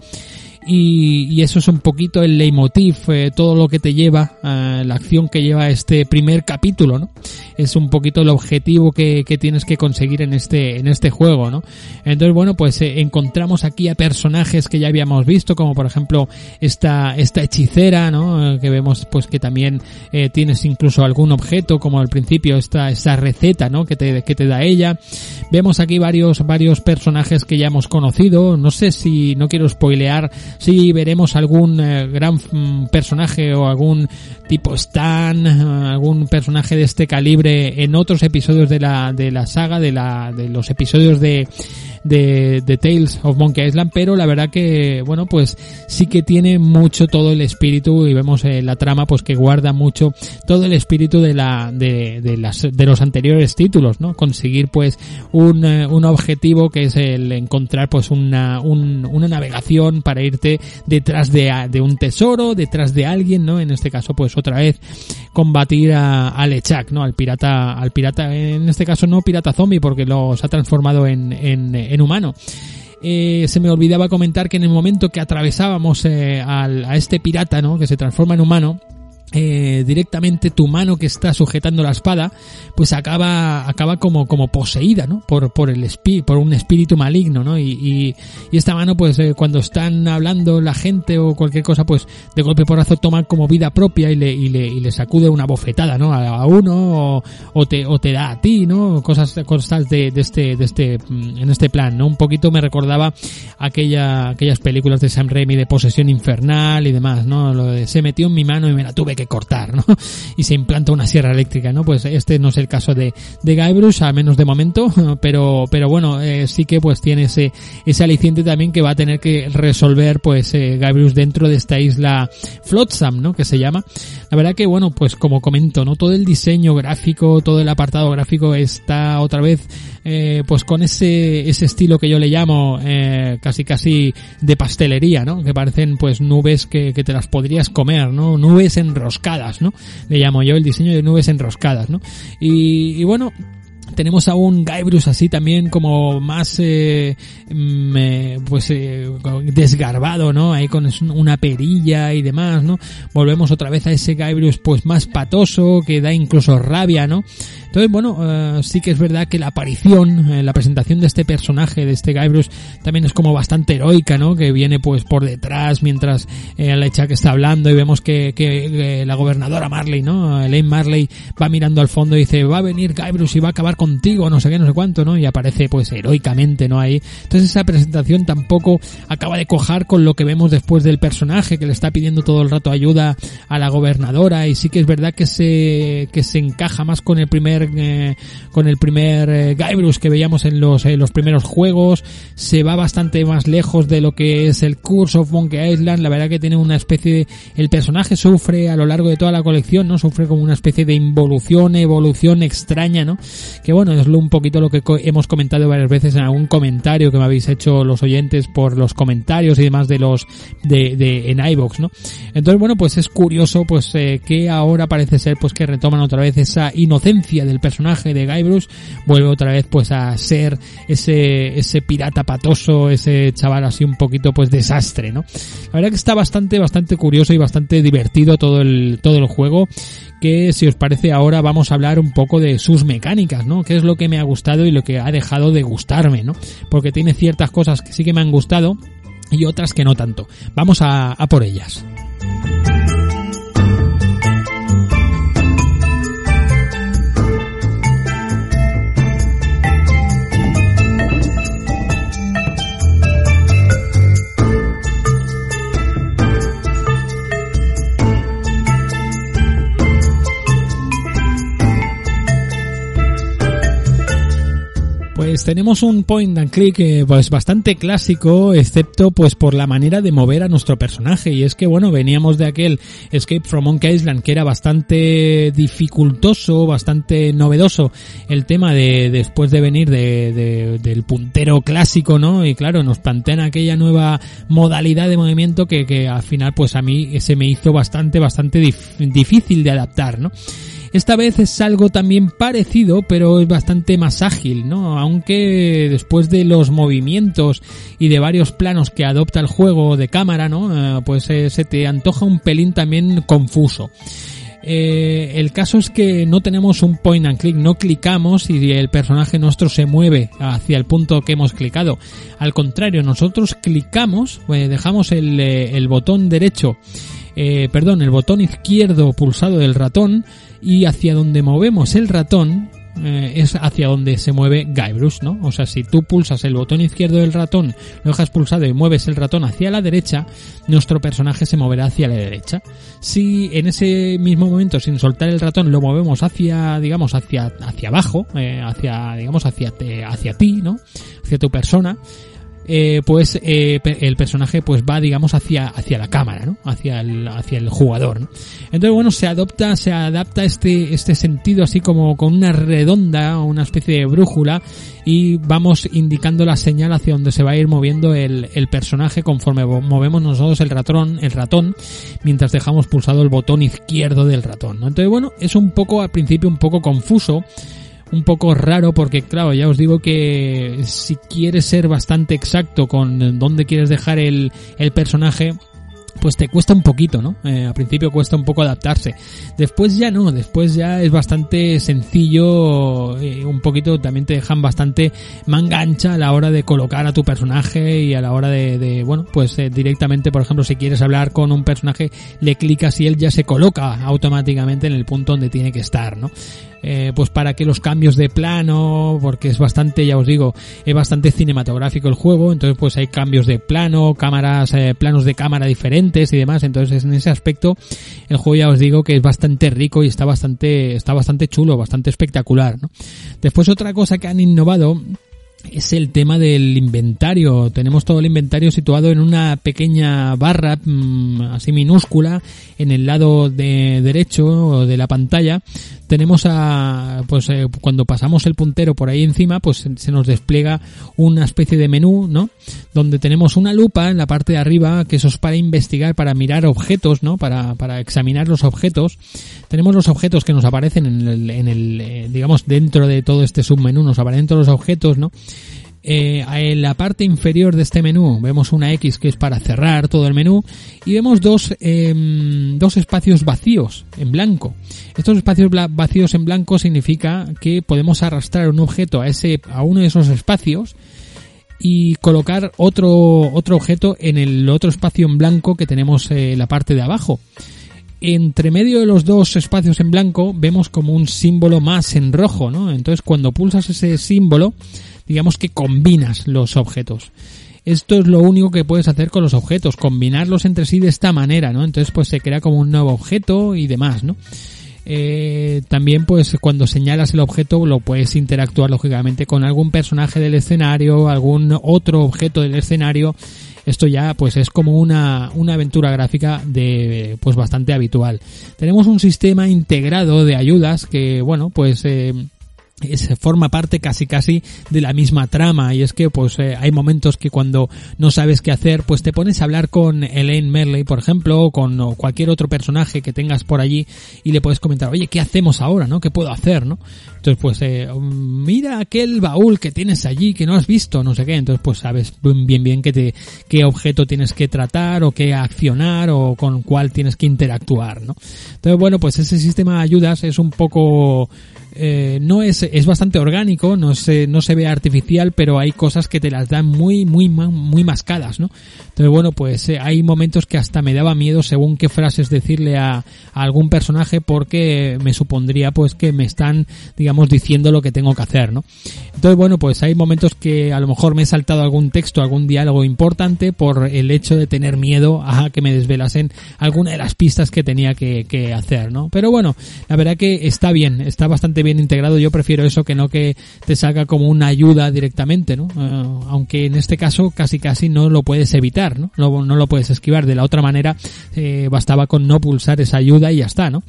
y, y eso es un poquito el leitmotiv, eh, todo lo que te lleva, eh, la acción que lleva este primer capítulo, ¿no? Es un poquito el objetivo que, que tienes que conseguir en este, en este juego, ¿no? Entonces, bueno, pues eh, encontramos aquí a personajes que ya habíamos visto, como por ejemplo esta, esta hechicera, ¿no? Eh, que vemos pues que también eh, tienes incluso algún objeto, como al principio esta, esta receta, ¿no? Que te, que te da ella. Vemos aquí varios, varios personajes que ya hemos conocido, no sé si, no quiero spoilear, si veremos algún eh, gran mm, personaje o algún tipo Stan, eh, algún personaje de este calibre en otros episodios de la, de la saga, de la, de los episodios de, de, de Tales of Monkey Island, pero la verdad que, bueno, pues sí que tiene mucho todo el espíritu y vemos eh, la trama pues que guarda mucho todo el espíritu de la, de, de las, de los anteriores títulos, ¿no? Conseguir pues un, eh, un objetivo que es el encontrar pues una, un- una navegación para irte detrás de, de un tesoro, detrás de alguien, ¿no? En este caso pues otra vez combatir a, a Lechak, ¿no? Al pirata, al pirata, en este caso no pirata zombie porque los ha transformado en, en, en humano. Eh, se me olvidaba comentar que en el momento que atravesábamos eh, al- a este pirata, ¿no? Que se transforma en humano, eh, directamente tu mano que está sujetando la espada pues acaba acaba como como poseída no por por el espí- por un espíritu maligno no y, y, y esta mano pues eh, cuando están hablando la gente o cualquier cosa pues de golpe porrazo toma como vida propia y le y le, y le sacude una bofetada no a, uno o, o te o te da a ti no cosas cosas de, de este de este mm, en este plan no un poquito me recordaba aquella aquellas películas de Sam Raimi de posesión infernal y demás no lo de se metió en mi mano y me la tuve que cortar no (laughs) y se implanta una sierra eléctrica no pues este no es el caso de de Guybrush a menos de momento (laughs) pero pero bueno eh, sí que pues tiene ese ese aliciente también que va a tener que resolver pues eh, Guybrush dentro de esta isla Flotsam no que se llama. La verdad que bueno pues como comento no todo el diseño gráfico todo el apartado gráfico está otra vez eh, pues con ese ese estilo que yo le llamo eh, casi casi de pastelería no que parecen pues nubes que, que te las podrías comer no nubes enroscadas no le llamo yo el diseño de nubes enroscadas no y, bueno tenemos a un Guybrush así también como más eh, mm, eh, pues eh, desgarbado no ahí con una perilla y demás no volvemos otra vez a ese Guybrush pues más patoso que da incluso rabia no entonces bueno eh, sí que es verdad que la aparición eh, la presentación de este personaje de este Guybrush también es como bastante heroica no que viene pues por detrás mientras eh, la que está hablando y vemos que, que, eh, la gobernadora Marley no Elaine Marley va mirando al fondo y dice va a venir Guybrush y va a acabar contigo no sé qué no sé cuánto no y aparece pues heroicamente no ahí. Entonces esa presentación tampoco acaba de cojar con lo que vemos después del personaje que le está pidiendo todo el rato ayuda a la gobernadora y sí que es verdad que se que se encaja más con el primer eh, con el primer eh, Guybrush que veíamos en los los primeros juegos. Se va bastante más lejos de lo que es el Curse of Monkey Island. La verdad que tiene una especie de el personaje sufre a lo largo de toda la colección no sufre como una especie de involución evolución extraña no que bueno es lo, un poquito lo que hemos comentado varias veces en algún comentario que me habéis hecho los oyentes por los comentarios y demás de los de, de en iVoox, ¿no? Entonces bueno pues es curioso pues eh, que ahora parece ser pues que retoman otra vez esa inocencia del personaje de Guybrush vuelve otra vez pues a ser ese ese pirata patoso ese chaval así un poquito pues desastre, ¿no? La verdad que está bastante bastante curioso y bastante divertido todo el todo el juego que si os parece ahora vamos a hablar un poco de sus mecánicas, ¿no? ¿Qué es lo que me ha gustado y lo que ha dejado de gustarme, ¿no? Porque tiene ciertas cosas que sí que me han gustado y otras que no tanto. Vamos a, a por ellas. Sabéis, tenemos un point and click eh, pues bastante clásico, excepto pues por la manera de mover a nuestro personaje. Y es que bueno, veníamos de aquel Escape from Monkey Island que era bastante dificultoso, bastante novedoso el tema de después de venir de- del puntero clásico, ¿no? Y claro, nos plantean aquella nueva modalidad de movimiento que, que al final pues a mí se me hizo bastante, bastante dif- difícil de adaptar, ¿no? Esta vez es algo también parecido, pero es bastante más ágil, ¿no? Aunque después de los movimientos y de varios planos que adopta el juego de cámara, ¿no? Eh, pues eh, se te antoja un pelín también confuso. Eh, el caso es que no tenemos un point and click, no clicamos y el personaje nuestro se mueve hacia el punto que hemos clicado. Al contrario, nosotros clicamos, dejamos el, botón derecho, perdón, el botón izquierdo pulsado del ratón y hacia donde movemos el ratón eh, es hacia donde se mueve Guybrush, ¿no? O sea, si tú pulsas el botón izquierdo del ratón, lo dejas pulsado y mueves el ratón hacia la derecha, nuestro personaje se moverá hacia la derecha. Si en ese mismo momento, sin soltar el ratón, lo movemos hacia, digamos, hacia, hacia abajo, eh, hacia, digamos, hacia, te- hacia ti, ¿no? Hacia tu persona, eh, pues eh, el personaje pues va digamos hacia hacia la cámara no hacia el hacia el jugador ¿no? entonces bueno se adopta se adapta este este sentido así como con una redonda o una especie de brújula y vamos indicando la señal hacia donde se va a ir moviendo el, el personaje conforme movemos nosotros el ratón el ratón mientras dejamos pulsado el botón izquierdo del ratón ¿no? entonces bueno es un poco al principio un poco confuso un poco raro porque claro, ya os digo que si quieres ser bastante exacto con dónde quieres dejar el, el personaje, pues te cuesta un poquito, ¿no? Eh, al principio cuesta un poco adaptarse. Después ya no, después ya es bastante sencillo, eh, un poquito también te dejan bastante manga ancha a la hora de colocar a tu personaje y a la hora de, de, bueno, pues eh, directamente, por ejemplo, si quieres hablar con un personaje, le clicas y él ya se coloca automáticamente en el punto donde tiene que estar, ¿no? Eh, pues para que los cambios de plano, porque es bastante, ya os digo, es bastante cinematográfico el juego, entonces pues hay cambios de plano, cámaras, eh, planos de cámara diferentes y demás, entonces en ese aspecto el juego ya os digo que es bastante rico y está bastante, está bastante chulo, bastante espectacular, ¿no? Después otra cosa que han innovado es el tema del inventario. Tenemos todo el inventario situado en una pequeña barra mm, así minúscula en el lado de derecho de la pantalla. Tenemos a, pues eh, cuando pasamos el puntero por ahí encima, pues se nos despliega una especie de menú, ¿no? Donde tenemos una lupa en la parte de arriba, que eso es para investigar, para mirar objetos, ¿no? Para, para examinar los objetos. Tenemos los objetos que nos aparecen en el, en el eh, digamos, dentro de todo este submenú, nos aparecen todos los objetos, ¿no? Eh, en la parte inferior de este menú vemos una X que es para cerrar todo el menú y vemos dos, em, dos espacios vacíos en blanco. Estos espacios vacíos en blanco significa que podemos arrastrar un objeto a ese a uno de esos espacios y colocar otro otro objeto en el otro espacio en blanco que tenemos eh, la parte de abajo. Entre medio de los dos espacios en blanco vemos como un símbolo más en rojo, ¿no? Entonces cuando pulsas ese símbolo, digamos que combinas los objetos. Esto es lo único que puedes hacer con los objetos, combinarlos entre sí de esta manera, ¿no? Entonces pues se crea como un nuevo objeto y demás, ¿no? Eh, también pues cuando señalas el objeto lo puedes interactuar lógicamente con algún personaje del escenario, algún otro objeto del escenario. Esto ya pues es como una, una aventura gráfica de pues bastante habitual. Tenemos un sistema integrado de ayudas que bueno pues eh, es, forma parte casi casi de la misma trama. Y es que pues eh, hay momentos que cuando no sabes qué hacer pues te pones a hablar con Elaine Merley por ejemplo o con cualquier otro personaje que tengas por allí y le puedes comentar oye qué hacemos ahora no qué puedo hacer no entonces pues eh, mira aquel baúl que tienes allí que no has visto no sé qué entonces pues sabes bien bien qué te qué objeto tienes que tratar o qué accionar o con cuál tienes que interactuar no entonces bueno pues ese sistema de ayudas es un poco eh, no es, es bastante orgánico, no se, no se ve artificial, pero hay cosas que te las dan muy, muy, muy mascadas, ¿no? Entonces, bueno, pues eh, hay momentos que hasta me daba miedo según qué frases decirle a, a algún personaje porque me supondría pues que me están, digamos, diciendo lo que tengo que hacer, ¿no? Entonces, bueno, pues hay momentos que a lo mejor me he saltado algún texto, algún diálogo importante por el hecho de tener miedo a que me desvelasen alguna de las pistas que tenía que, que hacer, ¿no? Pero bueno, la verdad que está bien, está bastante bien integrado. Yo prefiero eso que no que te salga como una ayuda directamente, ¿no? Eh, aunque en este caso casi casi no lo puedes evitar, ¿no? No, no lo puedes esquivar. De la otra manera, eh, bastaba con no pulsar esa ayuda y ya está, ¿no?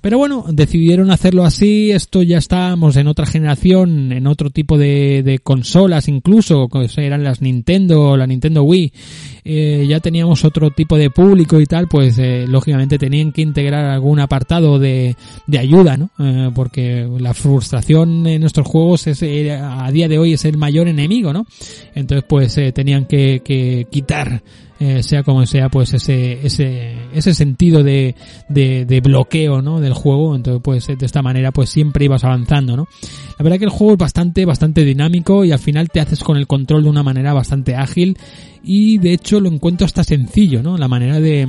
Pero bueno, decidieron hacerlo así, esto ya estábamos en otra generación, en otro tipo de, de consolas incluso, que eran las Nintendo, la Nintendo Wii, eh, ya teníamos otro tipo de público y tal, pues eh, lógicamente tenían que integrar algún apartado de, de ayuda, ¿no? Eh, porque la frustración en nuestros juegos es, eh, a día de hoy es el mayor enemigo, ¿no? Entonces pues tenían que, que quitar eh, sea como sea, pues ese, ese, ese sentido de, de, de bloqueo, ¿no? Del juego. Entonces, pues de esta manera, pues siempre ibas avanzando, ¿no? La verdad que el juego es bastante, bastante dinámico y al final te haces con el control de una manera bastante ágil y de hecho lo encuentro hasta sencillo, ¿no? La manera de,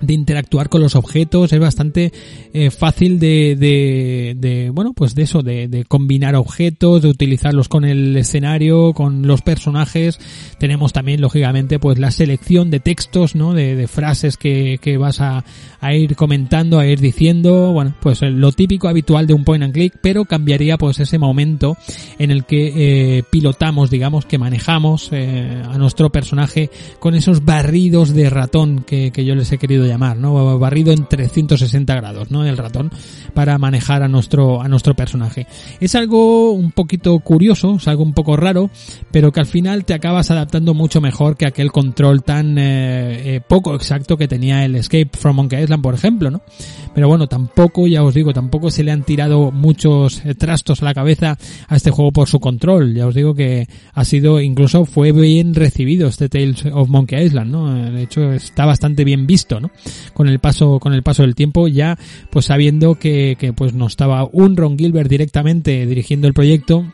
de interactuar con los objetos es bastante eh, fácil de, de, de, bueno pues de eso de, de, combinar objetos de utilizarlos con el escenario con los personajes. Tenemos también lógicamente pues la selección de textos no de, de frases que, que vas a, a, ir comentando a ir diciendo. Bueno pues lo típico habitual de un point and click pero cambiaría pues ese momento en el que eh, pilotamos digamos que manejamos eh, a nuestro personaje con esos barridos de ratón que, que yo les he querido llamar, ¿no? Barrido en 360 grados, ¿no? El ratón para manejar a nuestro, a nuestro personaje. Es algo un poquito curioso, es algo un poco raro, pero que al final te acabas adaptando mucho mejor que aquel control tan eh, eh, poco exacto que tenía el Escape from Monkey Island, por ejemplo, ¿no? Pero bueno, tampoco, ya os digo, tampoco se le han tirado muchos eh, trastos a la cabeza a este juego por su control. Ya os digo que ha sido, incluso fue bien recibido este Tales of Monkey Island, ¿no? De hecho, está bastante bien visto, ¿no? Con el paso con el paso del tiempo ya pues sabiendo que, pues no estaba un Ron Gilbert directamente dirigiendo el proyecto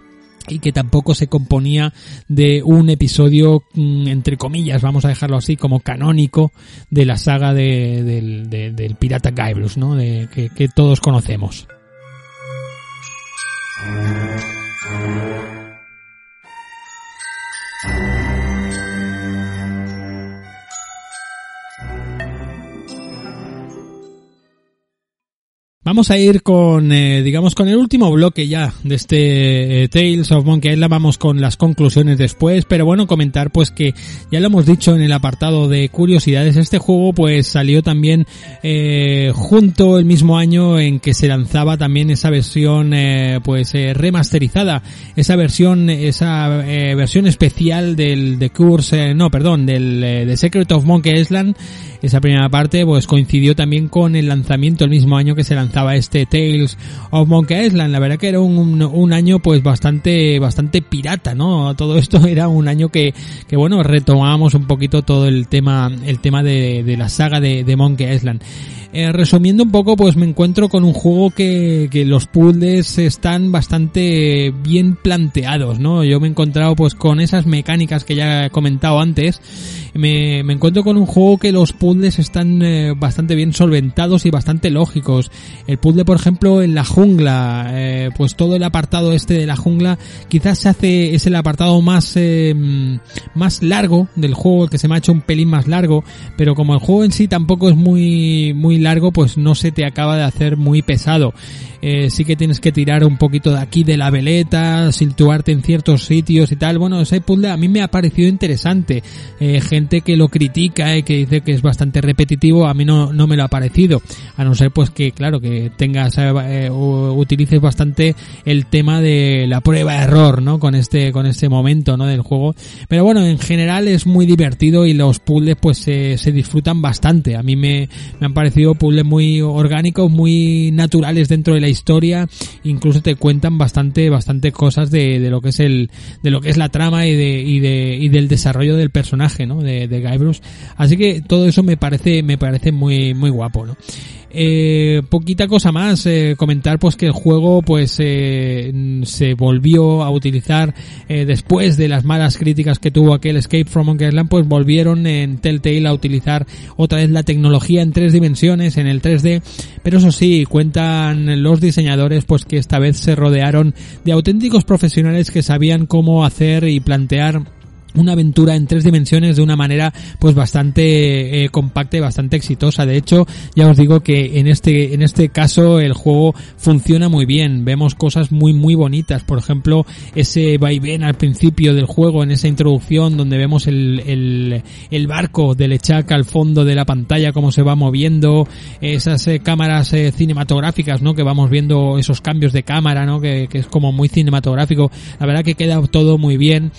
y que tampoco se componía de un episodio entre comillas vamos a dejarlo así como canónico de la saga de, del pirata Guybrush no de que, que todos conocemos Vamos a ir con, eh, digamos, con el último bloque ya de este eh, Tales of Monkey Island. Vamos con las conclusiones después, pero bueno, comentar pues que ya lo hemos dicho en el apartado de curiosidades. Este juego pues salió también eh, junto el mismo año en que se lanzaba también esa versión pues remasterizada, esa versión, esa versión especial del de Curse, no, perdón, del de Secret of Monkey Island. Esa primera parte pues coincidió también con el lanzamiento el mismo año que se lanzaba este Tales of Monkey Island. La verdad que era un, un, año pues bastante, bastante pirata, ¿no? Todo esto (laughs) era un año que, que bueno, retomábamos un poquito todo el tema, el tema de, de la saga de, de Monkey Island. Eh, resumiendo un poco, pues me encuentro con un juego que, que los puzzles están bastante bien planteados, ¿no? Yo me he encontrado pues con esas mecánicas que ya he comentado antes. Me, me encuentro con un juego que los puzzles están eh, bastante bien solventados y bastante lógicos. El puzzle, por ejemplo, en la jungla, eh, pues todo el apartado este de la jungla, quizás se hace, es el apartado más, eh, más largo del juego, el que se me ha hecho un pelín más largo, pero como el juego en sí tampoco es muy, muy largo, pues no se te acaba de hacer muy pesado. Eh, sí que tienes que tirar un poquito de aquí de la veleta, situarte en ciertos sitios y tal. Bueno, ese puzzle a mí me ha parecido interesante. Eh, gente que lo critica y que dice que es bastante repetitivo, a mí no, no me lo ha parecido. A no ser pues que, claro, que tengas, eh, utilices bastante el tema de la prueba error, ¿no? Con este, con este momento, ¿no? Del juego. Pero bueno, en general es muy divertido y los puzzles pues se, se disfrutan bastante. A mí me, me han parecido puzzles muy orgánicos, muy naturales dentro de la historia, incluso te cuentan bastante, bastante cosas de, de, lo que es el, de lo que es la trama y de, y de, y del desarrollo del personaje, ¿no? De, de Guybrush. Así que todo eso me parece, me parece muy, muy guapo, ¿no? Eh, poquita cosa más, eh, comentar pues que el juego pues eh, se volvió a utilizar eh, después de las malas críticas que tuvo aquel Escape from Monkey Island, pues volvieron en Telltale a utilizar otra vez la tecnología en tres dimensiones, en el 3D, pero eso sí, cuentan los diseñadores pues que esta vez se rodearon de auténticos profesionales que sabían cómo hacer y plantear una aventura en tres dimensiones de una manera pues bastante eh, compacta y bastante exitosa. De hecho, ya os digo que en este en este caso el juego funciona muy bien. Vemos cosas muy muy bonitas. Por ejemplo, ese vaivén al principio del juego, en esa introducción donde vemos el, el, el barco del Echak al fondo de la pantalla, cómo se va moviendo, esas eh, cámaras eh, cinematográficas, ¿no? Que vamos viendo esos cambios de cámara, ¿no? Que, que es como muy cinematográfico. La verdad que queda todo muy bien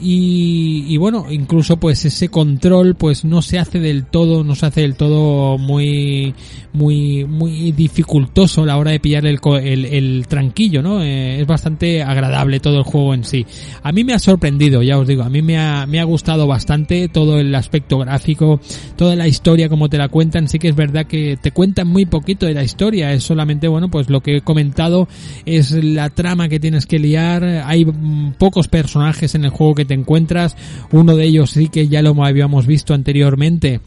y, bueno incluso pues ese control pues no se hace del todo no se hace del todo muy muy muy dificultoso a la hora de pillar el, el, el tranquillo no eh, es bastante agradable todo el juego en sí. A mí me ha sorprendido ya os digo a mí me ha, me ha gustado bastante todo el aspecto gráfico toda la historia como te la cuentan. Sí que es verdad que te cuentan muy poquito de la historia es solamente bueno pues lo que he comentado es la trama que tienes que liar. Hay pocos personajes en el juego que te encuentras. Uno de ellos sí que ya lo habíamos visto anteriormente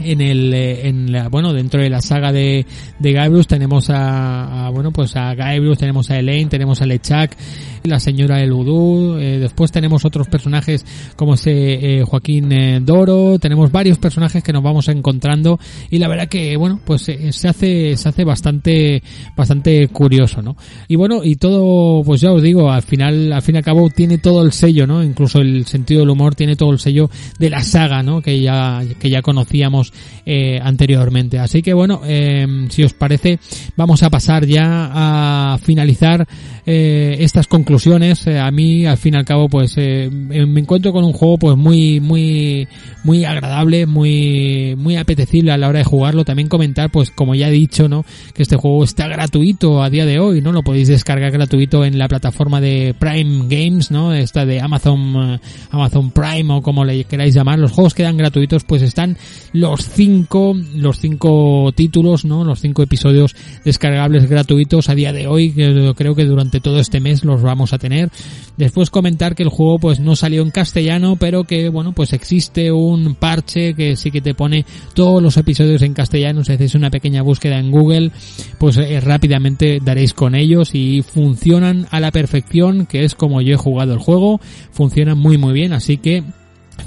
en el en la, bueno dentro de la saga de, de Guybrush tenemos a, a, bueno pues a Guybrush tenemos a Elaine tenemos a Lechak la señora del Vudú eh, después tenemos otros personajes como ese eh, Joaquín eh, Doro tenemos varios personajes que nos vamos encontrando y la verdad que bueno pues se hace se hace bastante bastante curioso no y bueno y todo pues ya os digo al final al fin y al cabo tiene todo el sello no incluso el sentido del humor tiene todo el sello de la saga no que ya que ya conocíamos eh, anteriormente. Así que bueno, eh, si os parece, vamos a pasar ya a finalizar eh, estas conclusiones. a mí, al fin y al cabo, pues me encuentro con un juego pues muy, muy, muy agradable, muy, muy apetecible a la hora de jugarlo. También comentar, pues como ya he dicho, ¿no? Que este juego está gratuito a día de hoy, ¿no? Lo podéis descargar gratuito en la plataforma de Prime Games, ¿no? Esta de Amazon, Amazon Prime o como le queráis llamar. Los juegos quedan gratuitos, pues están los cinco, los cinco títulos, ¿no? Los cinco episodios descargables gratuitos a día de hoy, que creo que durante todo este mes los vamos a tener. Después comentar que el juego pues no salió en castellano, pero que bueno, pues existe un parche que sí que te pone todos los episodios en castellano. Si hacéis una pequeña búsqueda en Google, pues eh, rápidamente daréis con ellos y funcionan a la perfección, que es como yo he jugado el juego. Funcionan muy muy bien, así que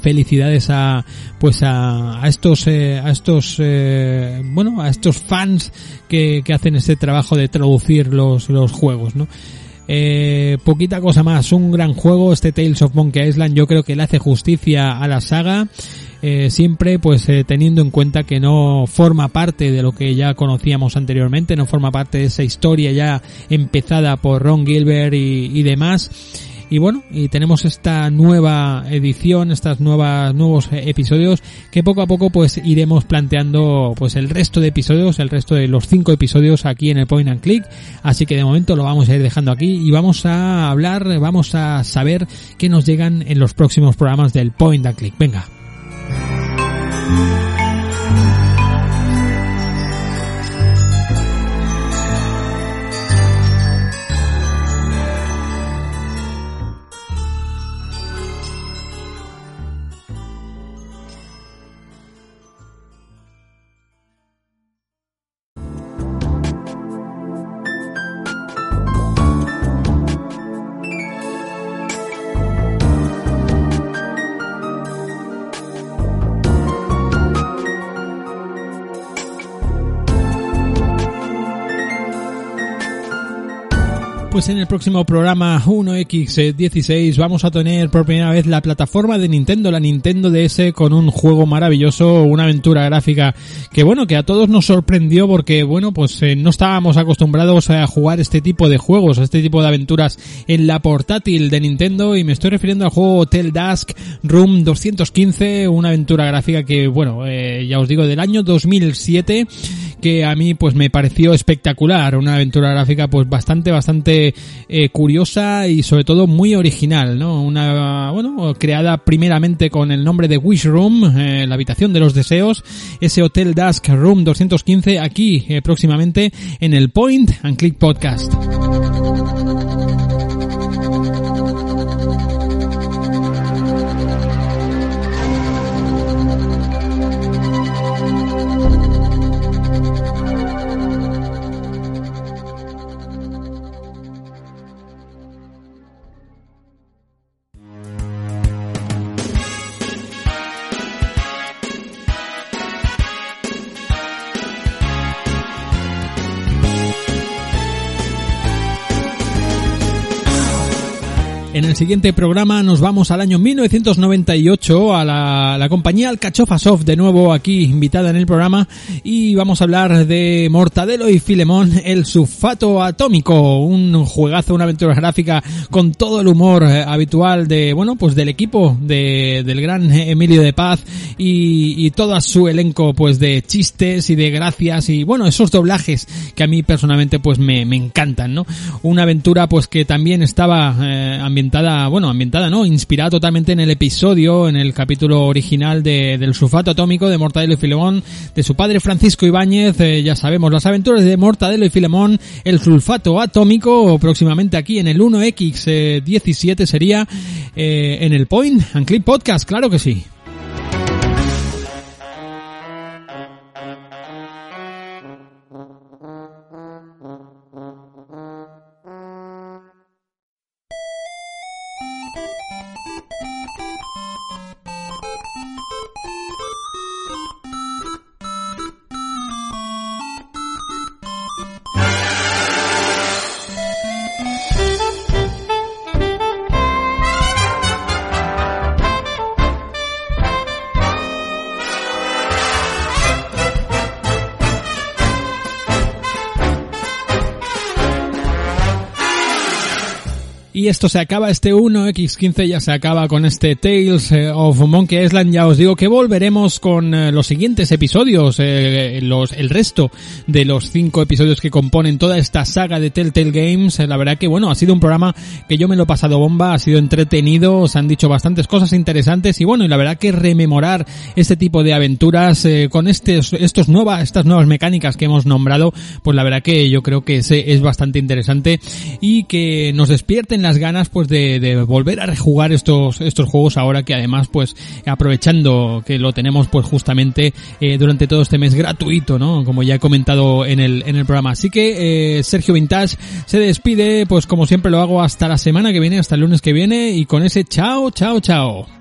felicidades a pues a, a estos eh, a estos eh, bueno a estos fans que, que hacen este trabajo de traducir los los juegos no eh, poquita cosa más, un gran juego, este Tales of Monkey Island, yo creo que le hace justicia a la saga, eh, siempre pues eh, teniendo en cuenta que no forma parte de lo que ya conocíamos anteriormente, no forma parte de esa historia ya empezada por Ron Gilbert y, y demás y bueno, y tenemos esta nueva edición, nuevas nuevos episodios que poco a poco pues iremos planteando pues el resto de episodios, el resto de los cinco episodios aquí en el Point and Click, así que de momento lo vamos a ir dejando aquí y vamos a hablar, vamos a saber qué nos llegan en los próximos programas del Point and Click. Venga. Pues en el próximo programa 1X16 vamos a tener por primera vez la plataforma de Nintendo, la Nintendo DS con un juego maravilloso, una aventura gráfica que bueno, que a todos nos sorprendió porque bueno, pues eh, no estábamos acostumbrados a jugar este tipo de juegos, este tipo de aventuras en la portátil de Nintendo y me estoy refiriendo al juego Hotel Dusk Room 215, una aventura gráfica que bueno, eh, ya os digo del año 2007 que a mí pues me pareció espectacular, una aventura gráfica pues bastante bastante eh, curiosa y sobre todo muy original, ¿no? Una bueno, creada primeramente con el nombre de Wish Room, eh, la habitación de los deseos, ese Hotel Dusk Room 215 aquí eh, próximamente en el Point and Click Podcast. En el siguiente programa nos vamos al año 1998 a la, la compañía Alcachofa Soft, de nuevo aquí invitada en el programa, y vamos a hablar de Mortadelo y Filemón, el sulfato atómico, un juegazo, una aventura gráfica con todo el humor eh, habitual de, bueno, pues del equipo de, del gran Emilio de Paz y, y todo su elenco pues de chistes y de gracias y bueno, esos doblajes que a mí personalmente pues me, me encantan, ¿no? Una aventura pues que también estaba eh, ambientada, bueno, ambientada, ¿no? Inspirada totalmente en el episodio, en el capítulo original de, del sulfato atómico de Mortadelo y Filemón, de su padre Francisco Ibáñez, eh, ya sabemos, las aventuras de Mortadelo y Filemón, el sulfato atómico, próximamente aquí en el 1X17 sería eh, en el Point and Clip Podcast, claro que sí. Esto se acaba, este 1X15 ya se acaba con este Tales eh, of Monkey Island. Ya os digo que volveremos con eh, los siguientes episodios, eh, el resto de los cinco episodios que componen toda esta saga de Telltale Games. la verdad que bueno, ha sido un programa que yo me lo he pasado bomba, ha sido entretenido, se han dicho bastantes cosas interesantes y bueno, y la verdad que rememorar este tipo de aventuras con estos, estos nuevas, estas nuevas mecánicas que hemos nombrado, pues la verdad que yo creo que es, es bastante interesante y que nos despierten las ganas pues de, de, volver a rejugar estos estos juegos ahora que además pues aprovechando que lo tenemos pues justamente eh, durante todo este mes gratuito no como ya he comentado en el en el programa. Así que eh, Sergio Vintage se despide pues como siempre lo hago hasta la semana que viene hasta el lunes que viene y con ese chao chao chao